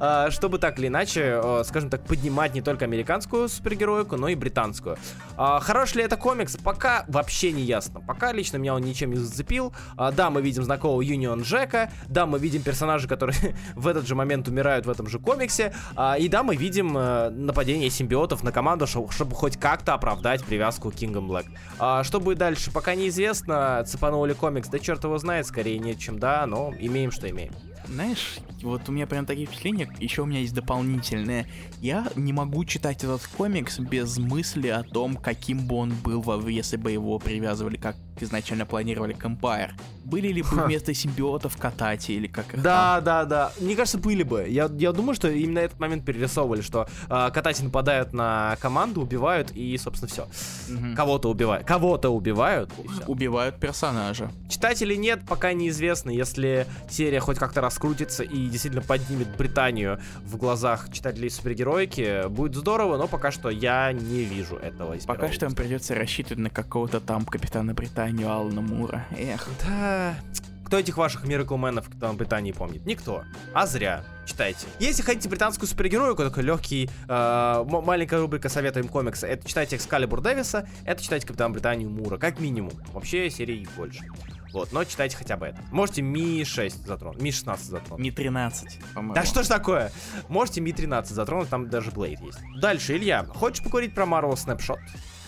А, чтобы так или иначе, э, скажем так, поднимать не только американскую супергероику, но и британскую. А, Хорош ли это комикс? Пока вообще не ясно. Пока лично меня он ничем не зацепил. А, Да, мы видим знакомого Юнион Джека, да, мы видим персонажей, которые в этот же момент умирают в этом же комиксе, А, и да, мы видим э, нападение симбиотов на команду, чтобы хоть как-то оправдать привязку к Kingdom Black. А, Что будет дальше, пока неизвестно. Цепанул ли комикс, да черт его знает, скорее нет, чем да, но имеем, что имеем. Знаешь, вот у меня прям такие впечатления, еще у меня есть дополнительное. Я не могу читать этот комикс без мысли о том, каким бы он был, если бы его привязывали, как изначально планировали к Empire. Были ли бы вместо симбиотов Катати или как их Да, да, да. Мне кажется, были бы. Я, я думаю, что именно этот момент перерисовывали, что э, Катати нападают на команду, убивают и, собственно, все. там? Мгм. Кого-то убивают. Кого-то убивают. Убивают персонажа. Читать или нет, пока неизвестно. Если серия хоть как-то раскрутится и действительно поднимет Британию в глазах читателей супергероики, будет здорово, но пока что я не вижу этого. Пока что им придется рассчитывать на какого-то там капитана Британию Алана Мура. Эх. Да. Кто этих ваших Мираклменов в Британии помнит? Никто. А зря. Читайте. Если хотите британскую супергероику, такой легкий, э, маленькая рубрика «Советуем комиксы», это читайте Экскалибур Дэвиса, это читайте Капитан Британию Мура, как минимум. Вообще серий больше. Вот, но читайте хотя бы это. Можете Ми-6 затронуть, Ми-16 затронуть. Не 13, по-моему. Да что ж такое? Можете Ми-13 затронуть, там даже Блейд есть. Дальше, Илья, хочешь поговорить про Marvel Snapshot?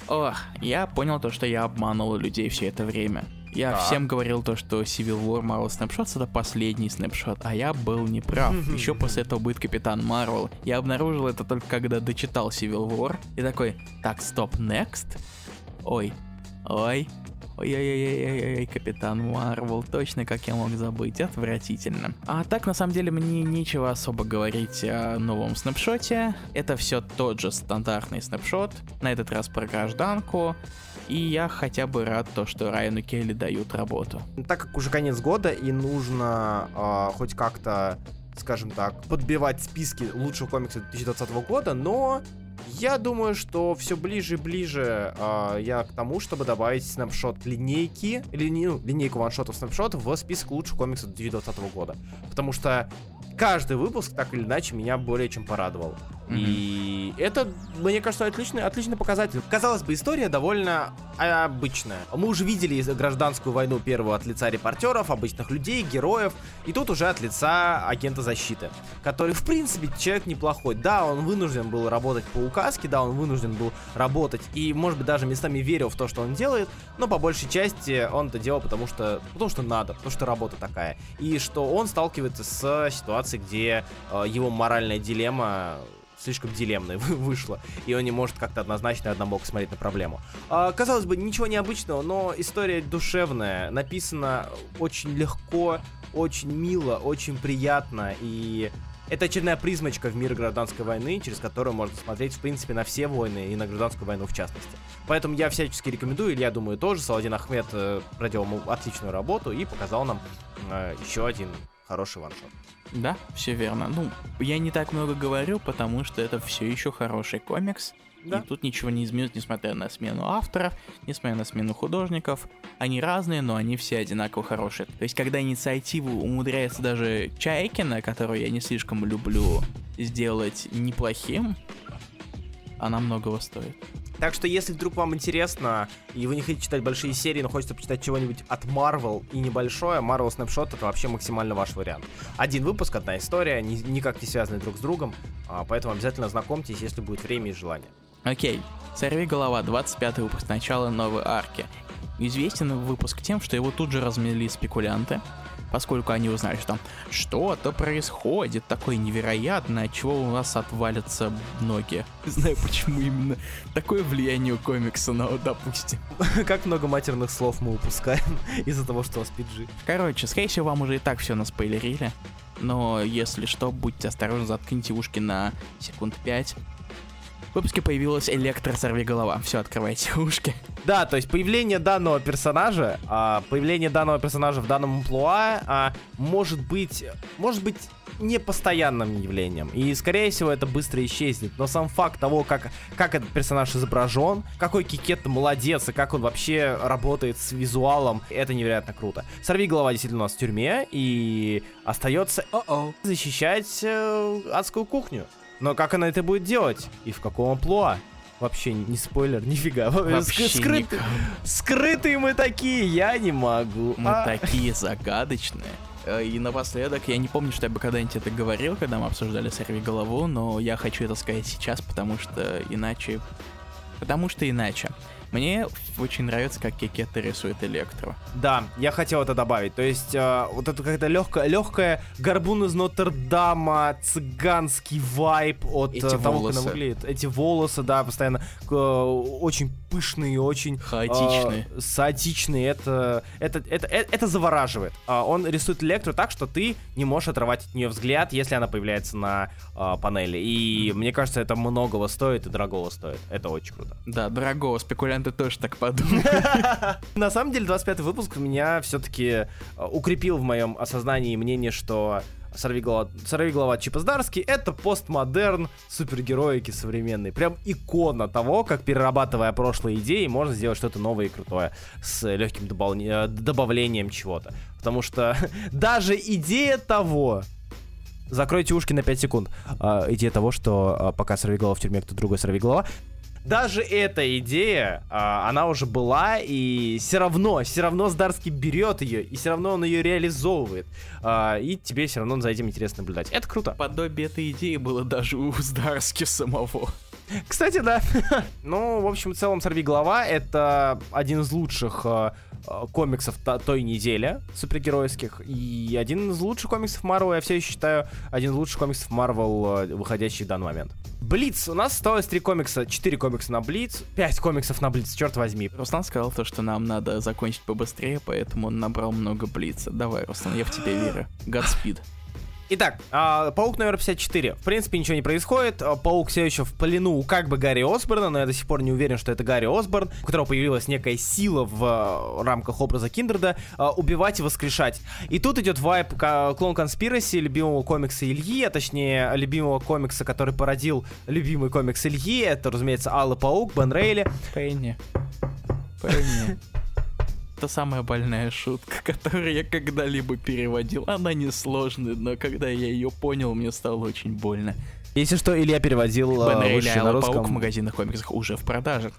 Ох, я понял то, что я обманул людей все это время. Я Так. всем говорил то, что Civil War Marvel Snapshots это последний снапшот, а я был неправ. Еще после этого будет Капитан Марвел. Я обнаружил это только когда дочитал Civil War и такой, так, стоп, next? Ой, ой, Ой-ой-ой-ой-ой, Капитан Марвел, точно как я мог забыть, отвратительно. А так, на самом деле, мне нечего особо говорить о новом снапшоте. Это все тот же стандартный снапшот, на этот раз про гражданку. И я хотя бы рад то, что Райану Келли дают работу. Так как уже конец года и нужно а, хоть как-то, скажем так, подбивать списки лучших комиксов 2020 года, но я думаю, что все ближе и ближе а, я к тому, чтобы добавить снапшот линейки, лини- ну, линейку ваншотов снапшотов в список лучших комиксов 2020 года. Потому что каждый выпуск так или иначе меня более чем порадовал. И это, мне кажется, отличный, отличный показатель. Казалось бы, история довольно обычная. Мы уже видели гражданскую войну первую от лица репортеров, обычных людей, героев, и тут уже от лица агента защиты, который, в принципе, человек неплохой. Да, он вынужден был работать по указке, да, он вынужден был работать, и, может быть, даже местами верил в то, что он делает, но по большей части он это делал, потому что, потому что надо, потому что работа такая. И что он сталкивается с ситуацией, где э, его моральная дилемма слишком дилемной вышла, и он не может как-то однозначно однобоко смотреть на проблему. А, казалось бы, ничего необычного, но история душевная, написана очень легко, очень мило, очень приятно, и это очередная призмочка в мир гражданской войны, через которую можно смотреть, в принципе, на все войны и на гражданскую войну в частности. Поэтому я всячески рекомендую, или я думаю тоже, Саладин Ахмед э, проделал отличную работу и показал нам э, еще один хороший ваншот. Да, все верно. Ну, я не так много говорю, потому что это все еще хороший комикс. Да. И тут ничего не изменилось, несмотря на смену авторов, несмотря на смену художников. Они разные, но они все одинаково хорошие. То есть, когда инициативу умудряется даже Чайкина, которую я не слишком люблю, сделать неплохим, она многого стоит. Так что, если вдруг вам интересно, и вы не хотите читать большие серии, но хочется почитать чего-нибудь от Marvel и небольшое, Marvel Snapshot это вообще максимально ваш вариант. Один выпуск, одна история, ни, никак не связаны друг с другом, а, поэтому обязательно знакомьтесь, если будет время и желание. Окей, «Сорви голова», 25 выпуск, начало новой арки. Известен выпуск тем, что его тут же размели спекулянты, поскольку они узнали, что там что-то происходит такое невероятное, от чего у нас отвалятся ноги. Не знаю, почему именно такое влияние у комикса, но допустим. Как много матерных слов мы упускаем из-за того, что у вас PG. Короче, скорее всего, вам уже и так все наспойлерили. Но если что, будьте осторожны, заткните ушки на секунд 5. В выпуске появилась электро голова. Все, открывайте ушки. Да, то есть появление данного персонажа, а, появление данного персонажа в данном амплуа а, может быть, может быть непостоянным явлением. И, скорее всего, это быстро исчезнет. Но сам факт того, как, как этот персонаж изображен, какой Кикет молодец, и как он вообще работает с визуалом, это невероятно круто. Сорви голова действительно у нас в тюрьме, и остается защищать э, адскую кухню. Но как она это будет делать? И в каком амплуа? Вообще не спойлер, нифига. Вообще Скрыты, скрытые мы такие, я не могу. Мы А. такие загадочные. Э, И напоследок, я не помню, что я бы когда-нибудь это говорил, когда мы обсуждали «Сорви голову», но я хочу это сказать сейчас, потому что иначе... Потому что иначе. Мне очень нравится, как Кикетта рисует Электро. Да, я хотел это добавить. То есть, э, вот это какая-то легкая, легкая горбун из Нотр-Дама, цыганский вайб от э, Эти того, как волосы. она выглядит. Эти волосы, да, постоянно э, очень пышные, очень Хаотичные. э, хаотичные. Это, это, это, это, это завораживает. А, он рисует Электру так, что ты не можешь отрывать от нее взгляд, если она появляется на э, панели. И мне кажется, это многого стоит и дорогого стоит. Это очень круто. Да, дорогого, спекулянты тоже так подумают. На самом деле, 25 выпуск меня все-таки укрепил в моем осознании мнение, что Сорвиголова, Сорвиголова Чипа Здарский — это постмодерн супергероики современный. Прям икона того, как перерабатывая прошлые идеи, можно сделать что-то новое и крутое с легким добавле- э, добавлением чего-то. Потому что даже идея того, Закройте ушки на 5 секунд. А, идея того, что а, пока сорвиголова в тюрьме, кто другой сорвиголова. Даже эта идея, а, она уже была, и все равно, все равно Здарский берет ее, и все равно он ее реализовывает. А, и тебе все равно за этим интересно наблюдать. Это круто. Подобие этой идеи было даже у Здарски самого. Кстати, да. ну, в общем, в целом, «Сорви голова» — это один из лучших э, э, комиксов та- той недели супергеройских. И один из лучших комиксов Марвел, я все еще считаю, один из лучших комиксов Марвел, э, выходящий в данный момент. Блиц. У нас осталось три комикса, четыре комикса на Блиц, пять комиксов на Блиц, черт возьми. Руслан сказал то, что нам надо закончить побыстрее, поэтому он набрал много блица. Давай, Руслан, я в тебя верю. Godspeed. Итак, а, Паук номер 54. В принципе, ничего не происходит. А, Паук все еще в плену как бы Гарри Осборна, но я до сих пор не уверен, что это Гарри Осборн, у которого появилась некая сила в а, рамках образа Киндерда, убивать и воскрешать. И тут идет вайп Клон Конспираси, любимого комикса Ильи, а точнее, любимого комикса, который породил любимый комикс Ильи. Это, разумеется, Алый Паук, Бен Рейли. Пенни. Пенни. Это самая больная шутка, которую я когда-либо переводил. Она несложная, но когда я ее понял, мне стало очень больно. Если что, Илья переводил а, Бен Рейли высший на Алый Паук в русском. магазинах комиксах уже в продаже.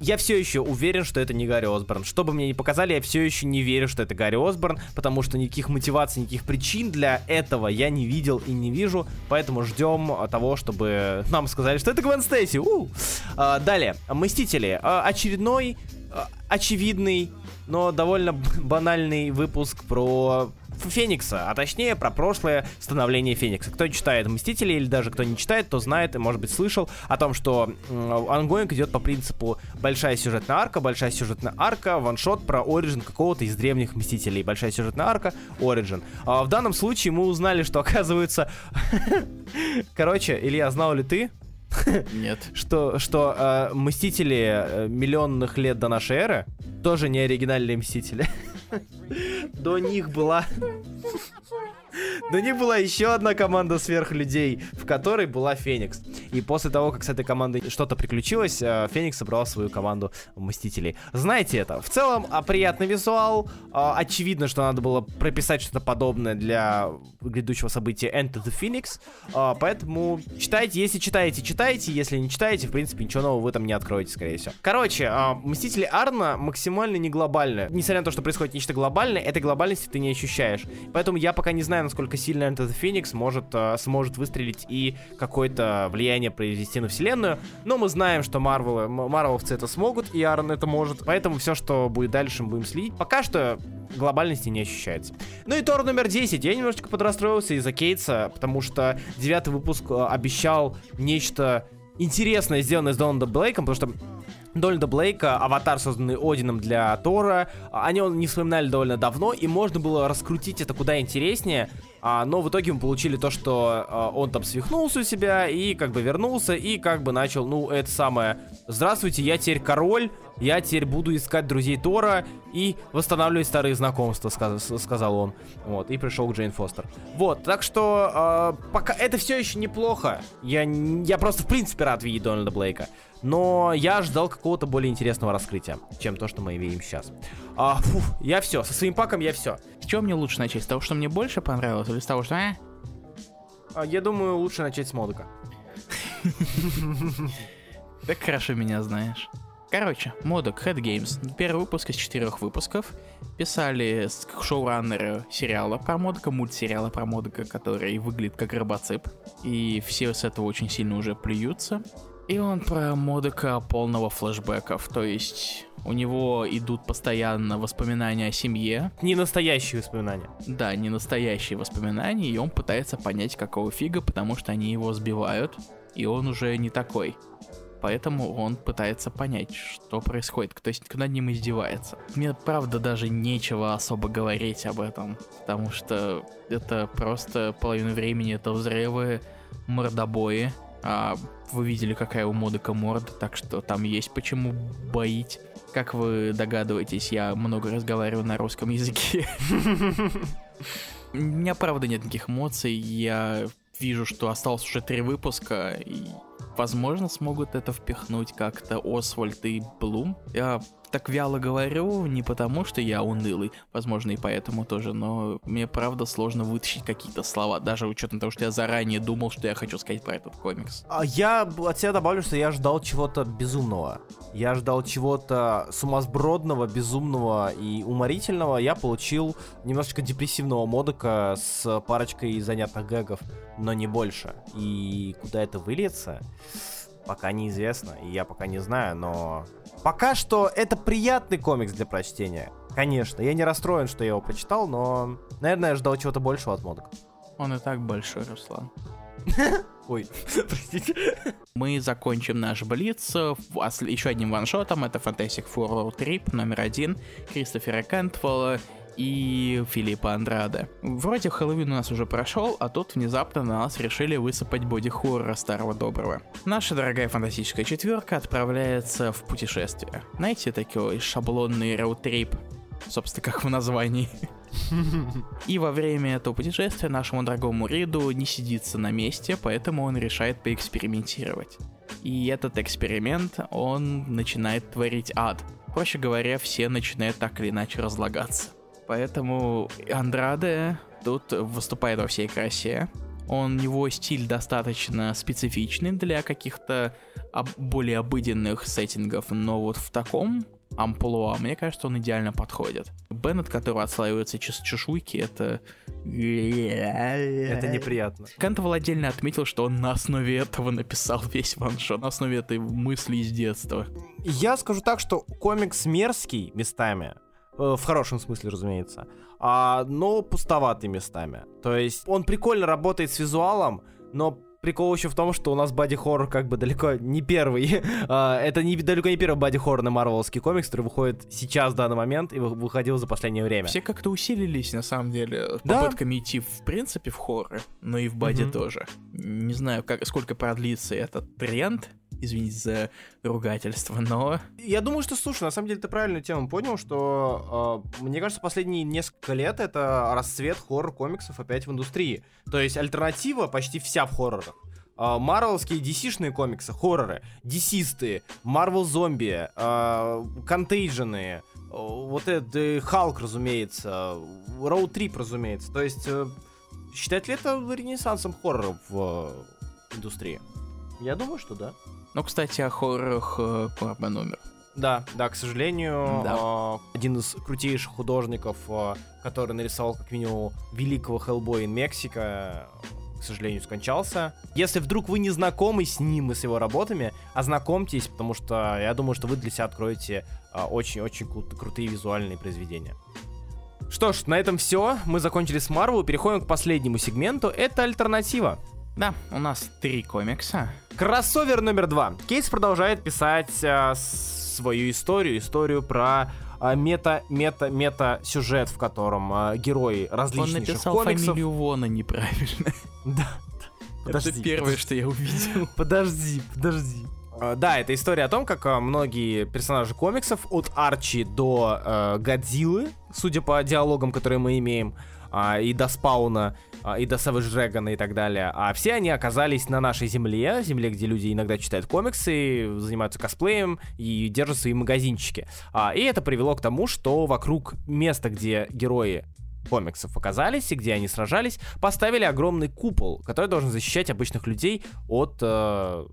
Я все еще уверен, что это не Гарри Осборн. Что бы мне ни показали, я все еще не верю, что это Гарри Осборн, потому что никаких мотиваций, никаких причин для этого я не видел и не вижу, поэтому ждем а, того, чтобы нам сказали, что это Гвен Стейси. У! А, далее, Мстители. А, очередной, а, очевидный, но довольно банальный выпуск про Феникса, а точнее про прошлое становление Феникса. Кто читает Мстители или даже кто не читает, то знает и, может быть, слышал о том, что ongoing идет по принципу большая сюжетная арка, большая сюжетная арка, one-shot про origin какого-то из древних Мстителей. Большая сюжетная арка, origin. А в данном случае мы узнали, что оказывается... Короче, Илья, знал ли ты, Нет. что, что э, Мстители э, миллионных лет до нашей эры тоже не оригинальные Мстители. До них была... у них была еще одна команда сверхлюдей, в которой была Феникс. И после того, как с этой командой что-то приключилось, э, Феникс собрал свою команду Мстителей. Знаете это. В целом, а, приятный визуал. А, очевидно, что надо было прописать что-то подобное для грядущего события Enter the Phoenix. А, поэтому читайте, если читаете, читайте. Если не читаете, в принципе, ничего нового вы там не откроете, скорее всего. Короче, Мстители Арна максимально не глобальны. Несмотря на то, что происходит нечто глобальное, этой глобальности ты не ощущаешь. Поэтому я пока не знаю, насколько сильно the Phoenix может, сможет выстрелить и какое-то влияние произвести на вселенную. Но мы знаем, что Марвел, Марвеловцы это смогут, и Арн это может. Поэтому все, что будет дальше, мы будем следить. Пока что глобальности не ощущается. Ну и Тор номер 10. Я немножечко подрастроился из-за Кейтса, потому что девятый выпуск э, обещал нечто интересное, сделанное с Дональдом Блейком, потому что Дональда Блейка, аватар, созданный Одином для Тора. О нем не вспоминали довольно давно, и можно было раскрутить это куда интереснее. А, но в итоге мы получили то, что а, он там свихнулся у себя и как бы вернулся и как бы начал, ну, это самое, здравствуйте, я теперь король, я теперь буду искать друзей Тора и восстанавливать старые знакомства, сказ сказал он. Вот, и пришел к Джейн Фостер. Вот, так что э, пока это все еще неплохо. Я, я просто в принципе рад видеть Дональда Блейка. Но я ждал какого-то более интересного раскрытия, чем то, что мы видим сейчас. А, фу, я все, со своим паком я все. С чего мне лучше начать? С того, что мне больше понравилось, или с того, что... А? А, я думаю, лучше начать с модука. Так хорошо меня знаешь. Короче, модок Head Games. Первый выпуск из четырех выпусков. Писали шоураннеры сериала про модка, мультсериала про модка, который выглядит как робоцип. И все с этого очень сильно уже плюются. И он про модека полного флэшбэков, то есть у него идут постоянно воспоминания о семье. Не настоящие воспоминания. Да, не настоящие воспоминания, и он пытается понять, какого фига, потому что они его сбивают, и он уже не такой. Поэтому он пытается понять, что происходит, то есть кто над ним издевается. Мне, правда, даже нечего особо говорить об этом, потому что это просто половину времени это взрывы, мордобои. А вы видели, какая у Модека морда, так что там есть почему боить. Как вы догадываетесь, я много разговариваю на русском языке. У меня, правда, нет никаких эмоций. Я вижу, что осталось уже три выпуска, и возможно, смогут это впихнуть как-то Освальд и Блум. Я так вяло говорю не потому, что я унылый, возможно, и поэтому тоже, но мне правда сложно вытащить какие-то слова, даже учетом того, что я заранее думал, что я хочу сказать про этот комикс. А я от себя добавлю, что я ждал чего-то безумного. Я ждал чего-то сумасбродного, безумного и уморительного. Я получил немножечко депрессивного модока с парочкой занятных гэгов, но не больше. И куда это выльется, пока неизвестно, и я пока не знаю, но Пока что это приятный комикс для прочтения. Конечно, я не расстроен, что я его прочитал, но, наверное, я ждал чего-то большего от модок. Он и так большой, Руслан. Ой, простите. Мы закончим наш Блиц еще одним ваншотом. Это Fantastic Four Road Trip номер один Кристофера Кентвелла и Филиппа Андраде. Вроде Хэллоуин у нас уже прошел, а тут внезапно на нас решили высыпать боди-хоррора старого доброго. Наша дорогая фантастическая четверка отправляется в путешествие. Знаете, такой шаблонный роуд-трип, собственно, как в названии. И во время этого путешествия нашему дорогому Риду не сидится на месте, поэтому он решает поэкспериментировать. И этот эксперимент, он начинает творить ад. Проще говоря, все начинают так или иначе разлагаться. Поэтому Андраде тут выступает во всей красе. Он, у него стиль достаточно специфичный для каких-то об, более обыденных сеттингов, но вот в таком амплуа, мне кажется, он идеально подходит. Беннет, который отслаивается чеш чешуйки, это... Это неприятно. Кантовал отдельно отметил, что он на основе этого написал весь ваншот, на основе этой мысли из детства. Я скажу так, что комикс мерзкий местами, в хорошем смысле, разумеется, а, но пустоватый местами. То есть он прикольно работает с визуалом, но прикол еще в том, что у нас боди хоррор как бы далеко не первый. А, это не, далеко не первый боди хоррор на марвеловский комикс, который выходит сейчас в данный момент и выходил за последнее время. Все как-то усилились, на самом деле, да? попытками идти в принципе в хоррор, но и в боди mm-hmm. тоже. Не знаю, как, сколько продлится этот тренд, Извините за ругательство, но... Я думаю, что, слушай, на самом деле ты правильную тему понял, что, э, мне кажется, последние несколько лет это расцвет хоррор-комиксов опять в индустрии. То есть альтернатива почти вся в хоррорах. А, Марвелские DC-шные комиксы, хорроры, DC-стые, Marvel зомби, контейджены, вот это Халк, разумеется, Роуд Трип, разумеется. То есть, э, считать ли это ренессансом хорроров в индустрии? Я думаю, что да. Ну, кстати, о хоррорах э, Корбан умер. Да, да, к сожалению, Да. э, один из крутейших художников, э, который нарисовал как минимум великого Хеллбоя in Мексика, к сожалению, скончался. Если вдруг вы не знакомы с ним и с его работами, ознакомьтесь, потому что я думаю, что вы для себя откроете э, очень-очень кру- крутые визуальные произведения. Что ж, на этом все. Мы закончили с Марвел. Переходим к последнему сегменту. Это альтернатива. Да, у нас три комикса. Кроссовер номер два. Кейс продолжает писать а, свою историю, историю про а, мета, мета, мета сюжет, в котором а, герои Он различных написал комиксов. фамилию Вона неправильно. Да. Это первое, что я увидел. Подожди, подожди. А, Да, это история о том, как а, многие персонажи комиксов, от Арчи до э, Годзиллы, судя по диалогам, которые мы имеем, а, и до Спауна, а, и до Savage Dragon и так далее, а все они оказались на нашей земле, земле, где люди иногда читают комиксы, занимаются косплеем и держат свои магазинчики. А, и это привело к тому, что вокруг места, где герои комиксов оказались и где они сражались, поставили огромный купол, который должен защищать обычных людей от э,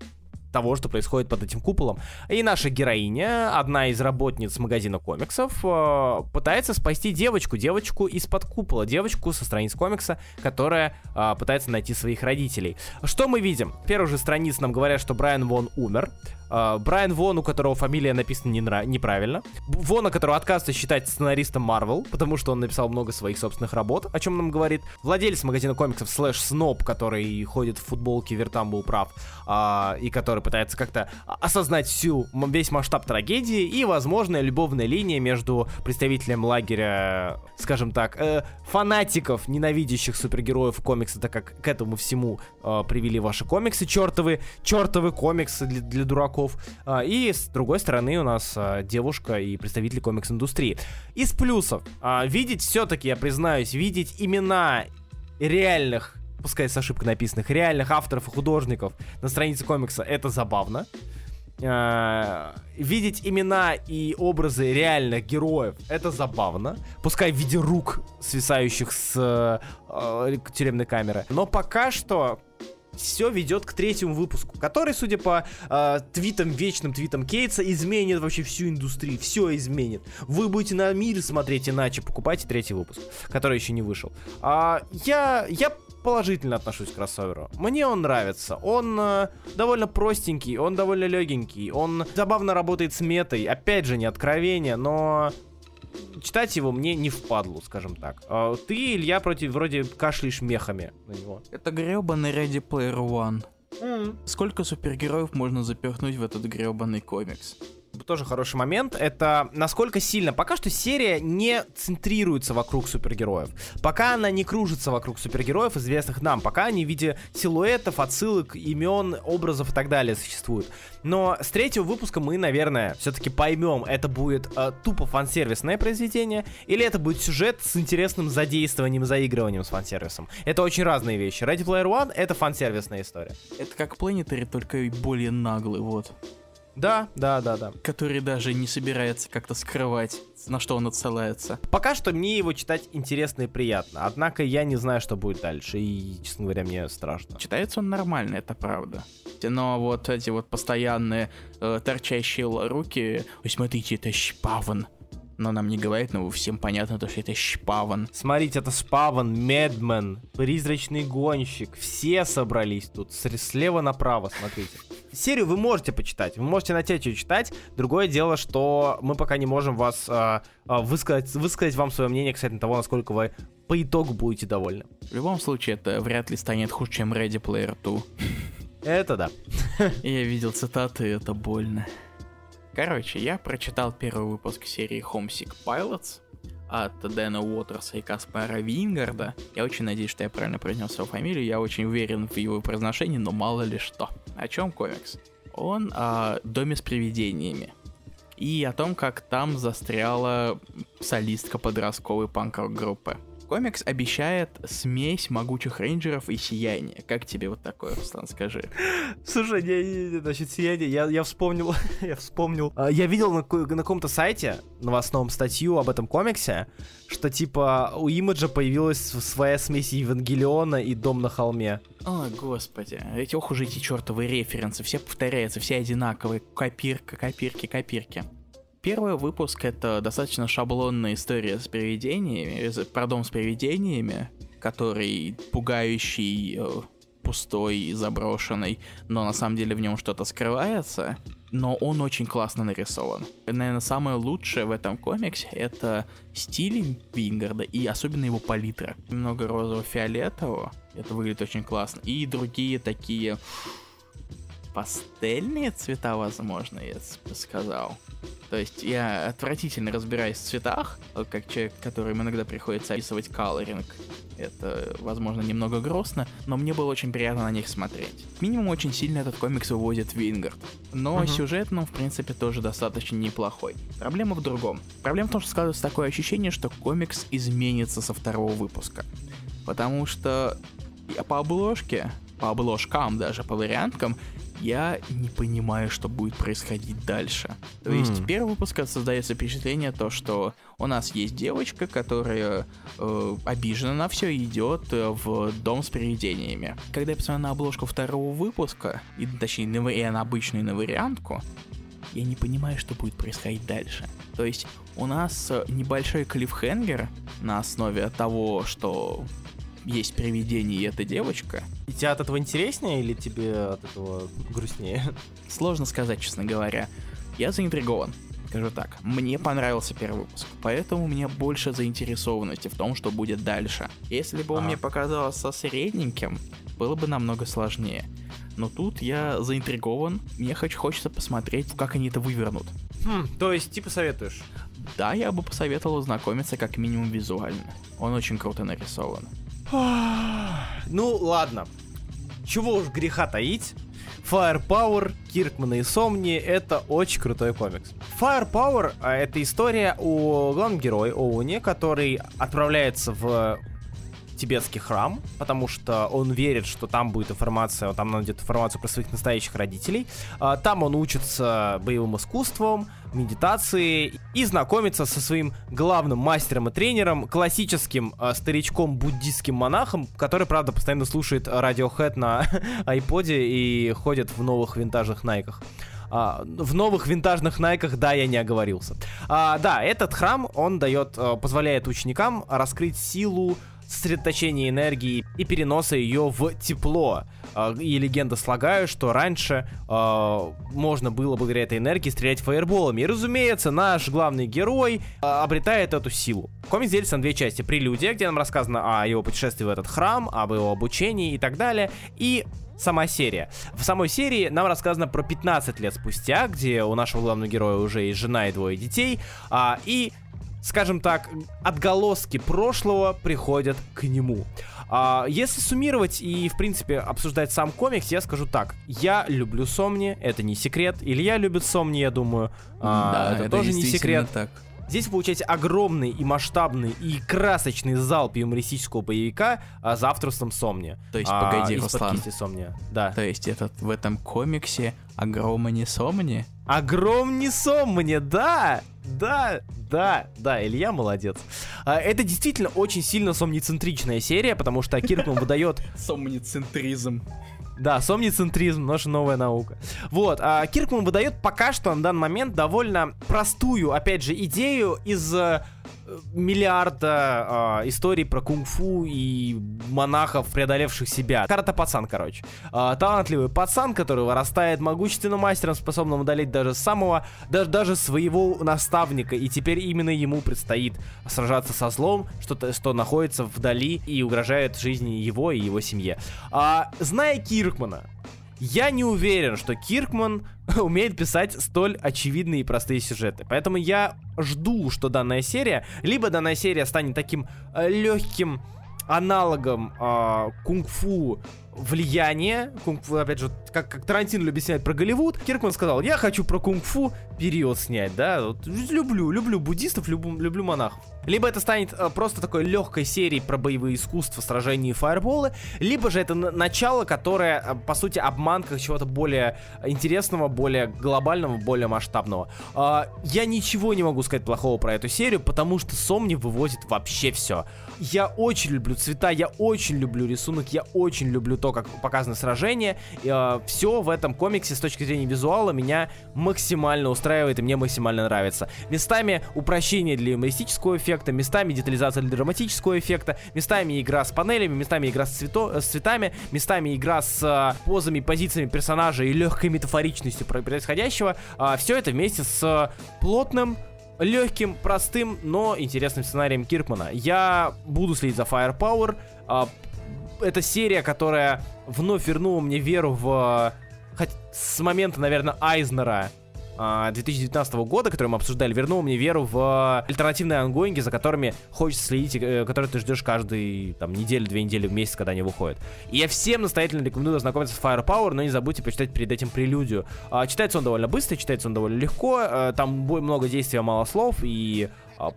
того, что происходит под этим куполом. И наша героиня, одна из работниц магазина комиксов, э, пытается спасти девочку, девочку из-под купола, девочку со страниц комикса, которая э, пытается найти своих родителей. Что мы видим? В же страниц нам говорят, что Брайан Вон умер. Э, Брайан Вон, у которого фамилия написана не нра- неправильно. Вона, которого отказывается считать сценаристом Marvel, потому что он написал много своих собственных работ, о чем нам говорит. Владелец магазина комиксов слэш Сноб, который ходит в футболке, Вертам был прав, а, и который пытается как-то осознать всю, весь масштаб трагедии и, возможно, любовная линия между представителем лагеря, скажем так, э, фанатиков, ненавидящих супергероев комикса, так как к этому всему э, привели ваши комиксы, чертовы, чертовы комиксы для, для дураков. А, и с другой стороны у нас а, девушка и представители комикс-индустрии. Из плюсов. а, видеть все-таки, я признаюсь, видеть имена реальных пускай с ошибкой написанных, реальных авторов и художников на странице комикса, это забавно. Видеть имена и образы реальных героев, это забавно. Пускай в виде рук, свисающих с э, тюремной камеры. Но пока что все ведет к третьему выпуску, который, судя по э, твитам, вечным твитам Кейтса, изменит вообще всю индустрию, все изменит. Вы будете на мир смотреть иначе, покупайте третий выпуск, который еще не вышел. А, я, я положительно отношусь к кроссоверу. Мне он нравится. Он э, довольно простенький, он довольно легенький, он забавно работает с метой. Опять же, не откровение, но читать его мне не впадлу, скажем так. А ты, Илья, против вроде кашляешь мехами на него. Это гребаный Ready Player One. Сколько супергероев можно запихнуть в этот гребаный комикс? Тоже хороший момент, это насколько сильно, пока что серия не центрируется вокруг супергероев, пока она не кружится вокруг супергероев, известных нам, пока они в виде силуэтов, отсылок, имен, образов и так далее существуют. Но с третьего выпуска мы, наверное, все-таки поймем, это будет э, тупо фансервисное произведение, или это будет сюжет с интересным задействованием, заигрыванием с фансервисом. Это очень разные вещи. Ready Player One — это фансервисная история. Это как Planetary, только более наглый, вот. Да, да, да, да. Который даже не собирается как-то скрывать, на что он отсылается. Пока что мне его читать интересно и приятно. Однако я не знаю, что будет дальше. И, честно говоря, мне страшно. Читается он нормально, это правда. Но вот эти вот постоянные э, торчащие руки... Ой, смотрите, это Шпаван. Но нам не говорят, но всем понятно, то, что это Шпаван. Смотрите, это Спаван, Медмен, Призрачный Гонщик. Все собрались тут. Слева направо, смотрите. Серию вы можете почитать. Вы можете начать ее читать. Другое дело, что мы пока не можем вас а, высказать, высказать вам свое мнение касательно того, насколько вы по итогу будете довольны. В любом случае, это вряд ли станет хуже, чем Ready Player 2. Это да. Я видел цитаты, это больно. Короче, я прочитал первый выпуск серии Homesick Pilots от Дэна Уотерса и Каспара Вингарда. Я очень надеюсь, что я правильно произнес его фамилию, я очень уверен в его произношении, но мало ли что. О чем комикс? Он о доме с привидениями. И о том, как там застряла солистка подростковой панк-рок группы. Комикс обещает смесь могучих рейнджеров и сияния. Как тебе вот такое, Руслан, скажи? Слушай, не, не, значит, сияние, я, я вспомнил, я вспомнил. А, я видел на, на каком-то сайте новостном статью об этом комиксе, что типа у Имиджа появилась своя смесь Евангелиона и Дом на холме. О, господи, эти ох уж эти чертовые референсы, все повторяются, все одинаковые, копирка, копирки, копирки. Первый выпуск это достаточно шаблонная история с привидениями, про дом с привидениями, который пугающий, э, пустой, заброшенный, но на самом деле в нем что-то скрывается. Но он очень классно нарисован. Наверное, самое лучшее в этом комиксе это стиль Вингарда и особенно его палитра. Немного розово-фиолетового, это выглядит очень классно. И другие такие пастельные цвета, возможно, я бы сказал. То есть я отвратительно разбираюсь в цветах, как человек, которым иногда приходится описывать колоринг. Это, возможно, немного грустно, но мне было очень приятно на них смотреть. Минимум очень сильно этот комикс выводит Вингард. Но uh-huh. сюжет, ну, в принципе, тоже достаточно неплохой. Проблема в другом. Проблема в том, что складывается такое ощущение, что комикс изменится со второго выпуска. Потому что по обложке, по обложкам даже, по варианткам, я не понимаю, что будет происходить дальше. То mm. есть в первом выпуске создается впечатление то, что у нас есть девочка, которая э, обижена на все и идет э, в дом с привидениями. Когда я посмотрел на обложку второго выпуска, и, точнее, на, и на обычную на вариантку, я не понимаю, что будет происходить дальше. То есть у нас э, небольшой клиффхенгер на основе того, что есть привидение и эта девочка. И тебе от этого интереснее или тебе от этого грустнее? Сложно сказать, честно говоря. Я заинтригован. Скажу так, мне понравился первый выпуск, поэтому у меня больше заинтересованности в том, что будет дальше. Если бы он а. мне показался средненьким, было бы намного сложнее. Но тут я заинтригован, мне хочу, хочется посмотреть, как они это вывернут. Хм, то есть, типа советуешь? Да, я бы посоветовал знакомиться как минимум визуально. Он очень круто нарисован. Ну, ладно. Чего уж греха таить. Firepower, Киркмана и Сомни — это очень крутой комикс. Firepower — это история о главном герое Оуне, который отправляется в тибетский храм, потому что он верит, что там будет информация, там найдет информацию про своих настоящих родителей. А, там он учится боевым искусствам, медитации и знакомится со своим главным мастером и тренером, классическим э, старичком буддийским монахом, который, правда, постоянно слушает Radiohead на айподе и ходит в новых винтажных найках. А, в новых винтажных найках, да, я не оговорился. А, да, этот храм, он дает, а, позволяет ученикам раскрыть силу сосредоточения энергии и переноса ее в тепло. А, и легенда слагают, что раньше э, можно было благодаря этой энергии стрелять фаерболами. И, разумеется, наш главный герой э, обретает эту силу. Комикс делится на две части. Прелюдия, где нам рассказано о его путешествии в этот храм, об его обучении и так далее. И сама серия. В самой серии нам рассказано про 15 лет спустя, где у нашего главного героя уже есть жена и двое детей, а, и скажем так, отголоски прошлого приходят к нему. А, если суммировать и, в принципе, обсуждать сам комикс, я скажу так. Я люблю Сомни, это не секрет. Илья любит Сомни, я думаю. А, да, это, это тоже не секрет. Так. Здесь получаете огромный и масштабный и красочный залп юмористического боевика а, за авторством Сомни. То есть, а, погоди, Руслан. Сомни. Да. То есть, этот в этом комиксе огромный Сомни? Огромный Сомни, да! Да, да, да, Илья молодец. А, это действительно очень сильно сомницентричная серия, потому что Киркман выдает... Сомницентризм. Да, сомницентризм, наша новая наука. Вот, а Киркман выдает пока что на данный момент довольно простую, опять же, идею из э, миллиарда э, историй про кунг-фу и монахов, преодолевших себя. Карата пацан, короче. Э, талантливый пацан, который вырастает могущественным мастером, способным удалить даже самого, даже, даже своего наставника. И теперь именно ему предстоит сражаться со злом, что, что находится вдали и угрожает жизни его и его семье. А, зная Киркмана, я не уверен, что Киркман умеет писать столь очевидные и простые сюжеты. Поэтому я жду, что данная серия, либо данная серия станет таким э, легким аналогом э, кунг-фу влияние, кунг-фу, опять же, как, как Тарантино любит снять про Голливуд, Киркман сказал, я хочу про кунг-фу период снять, да, вот, люблю, люблю буддистов, люблю, люблю монахов. Либо это станет э, просто такой легкой серией про боевые искусства, сражения и фаерболы, либо же это начало, которое, э, по сути, обманка чего-то более интересного, более глобального, более масштабного. Э, я ничего не могу сказать плохого про эту серию, потому что Сомни вывозит вообще все. Я очень люблю цвета, я очень люблю рисунок, я очень люблю то, как показано сражение. Э, все в этом комиксе с точки зрения визуала меня максимально устраивает и мне максимально нравится. Местами упрощение для юмористического эффекта, местами детализация для драматического эффекта, местами игра с панелями, местами игра с, цвето, э, с цветами, местами игра с э, позами, позициями персонажа и легкой метафоричностью происходящего. Э, все это вместе с плотным легким, простым, но интересным сценарием Киркмана. Я буду следить за Firepower. Э, это серия, которая вновь вернула мне веру в... Хоть с момента, наверное, Айзнера 2019 а, года, который мы обсуждали, вернул мне веру в альтернативные ангоинги, за которыми хочется следить, э, которые ты ждешь каждый там неделю, две недели в месяц, когда они выходят. И я всем настоятельно рекомендую ознакомиться с Firepower, но не забудьте почитать перед этим прелюдию. А, читается он довольно быстро, читается он довольно легко, а, там много действия, мало слов, и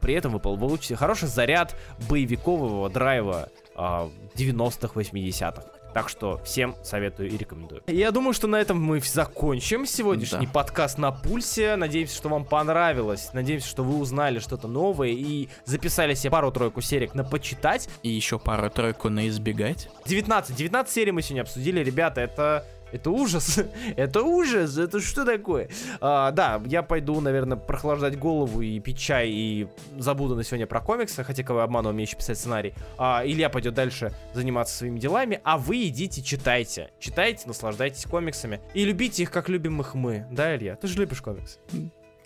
при этом вы получите хороший заряд боевикового драйва 90-х, 80-х. Так что всем советую и рекомендую. Я думаю, что на этом мы закончим сегодняшний да. подкаст на пульсе. Надеемся, что вам понравилось. Надеемся, что вы узнали что-то новое и записали себе пару-тройку серий на почитать. И еще пару-тройку на избегать. 19. 19 серий мы сегодня обсудили. Ребята, это это ужас. это ужас. Это что такое? А, да, я пойду, наверное, прохлаждать голову и пить чай и забуду на сегодня про комиксы, хотя кого обману, умею еще писать сценарий. А, Илья пойдет дальше заниматься своими делами, а вы идите читайте. Читайте, наслаждайтесь комиксами и любите их, как любим их мы. Да, Илья? Ты же любишь комиксы?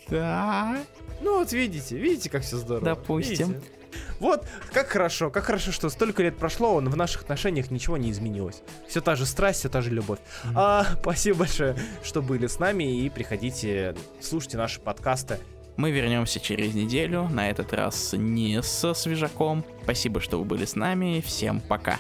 Да. Ну вот видите, видите, как все здорово. Допустим. Видите? Вот, как хорошо, как хорошо, что столько лет прошло, он в наших отношениях ничего не изменилось. Все та же страсть, все та же любовь. Mm-hmm. А, спасибо большое, что были с нами и приходите, слушайте наши подкасты. Мы вернемся через неделю, на этот раз не со свежаком. Спасибо, что вы были с нами, всем пока.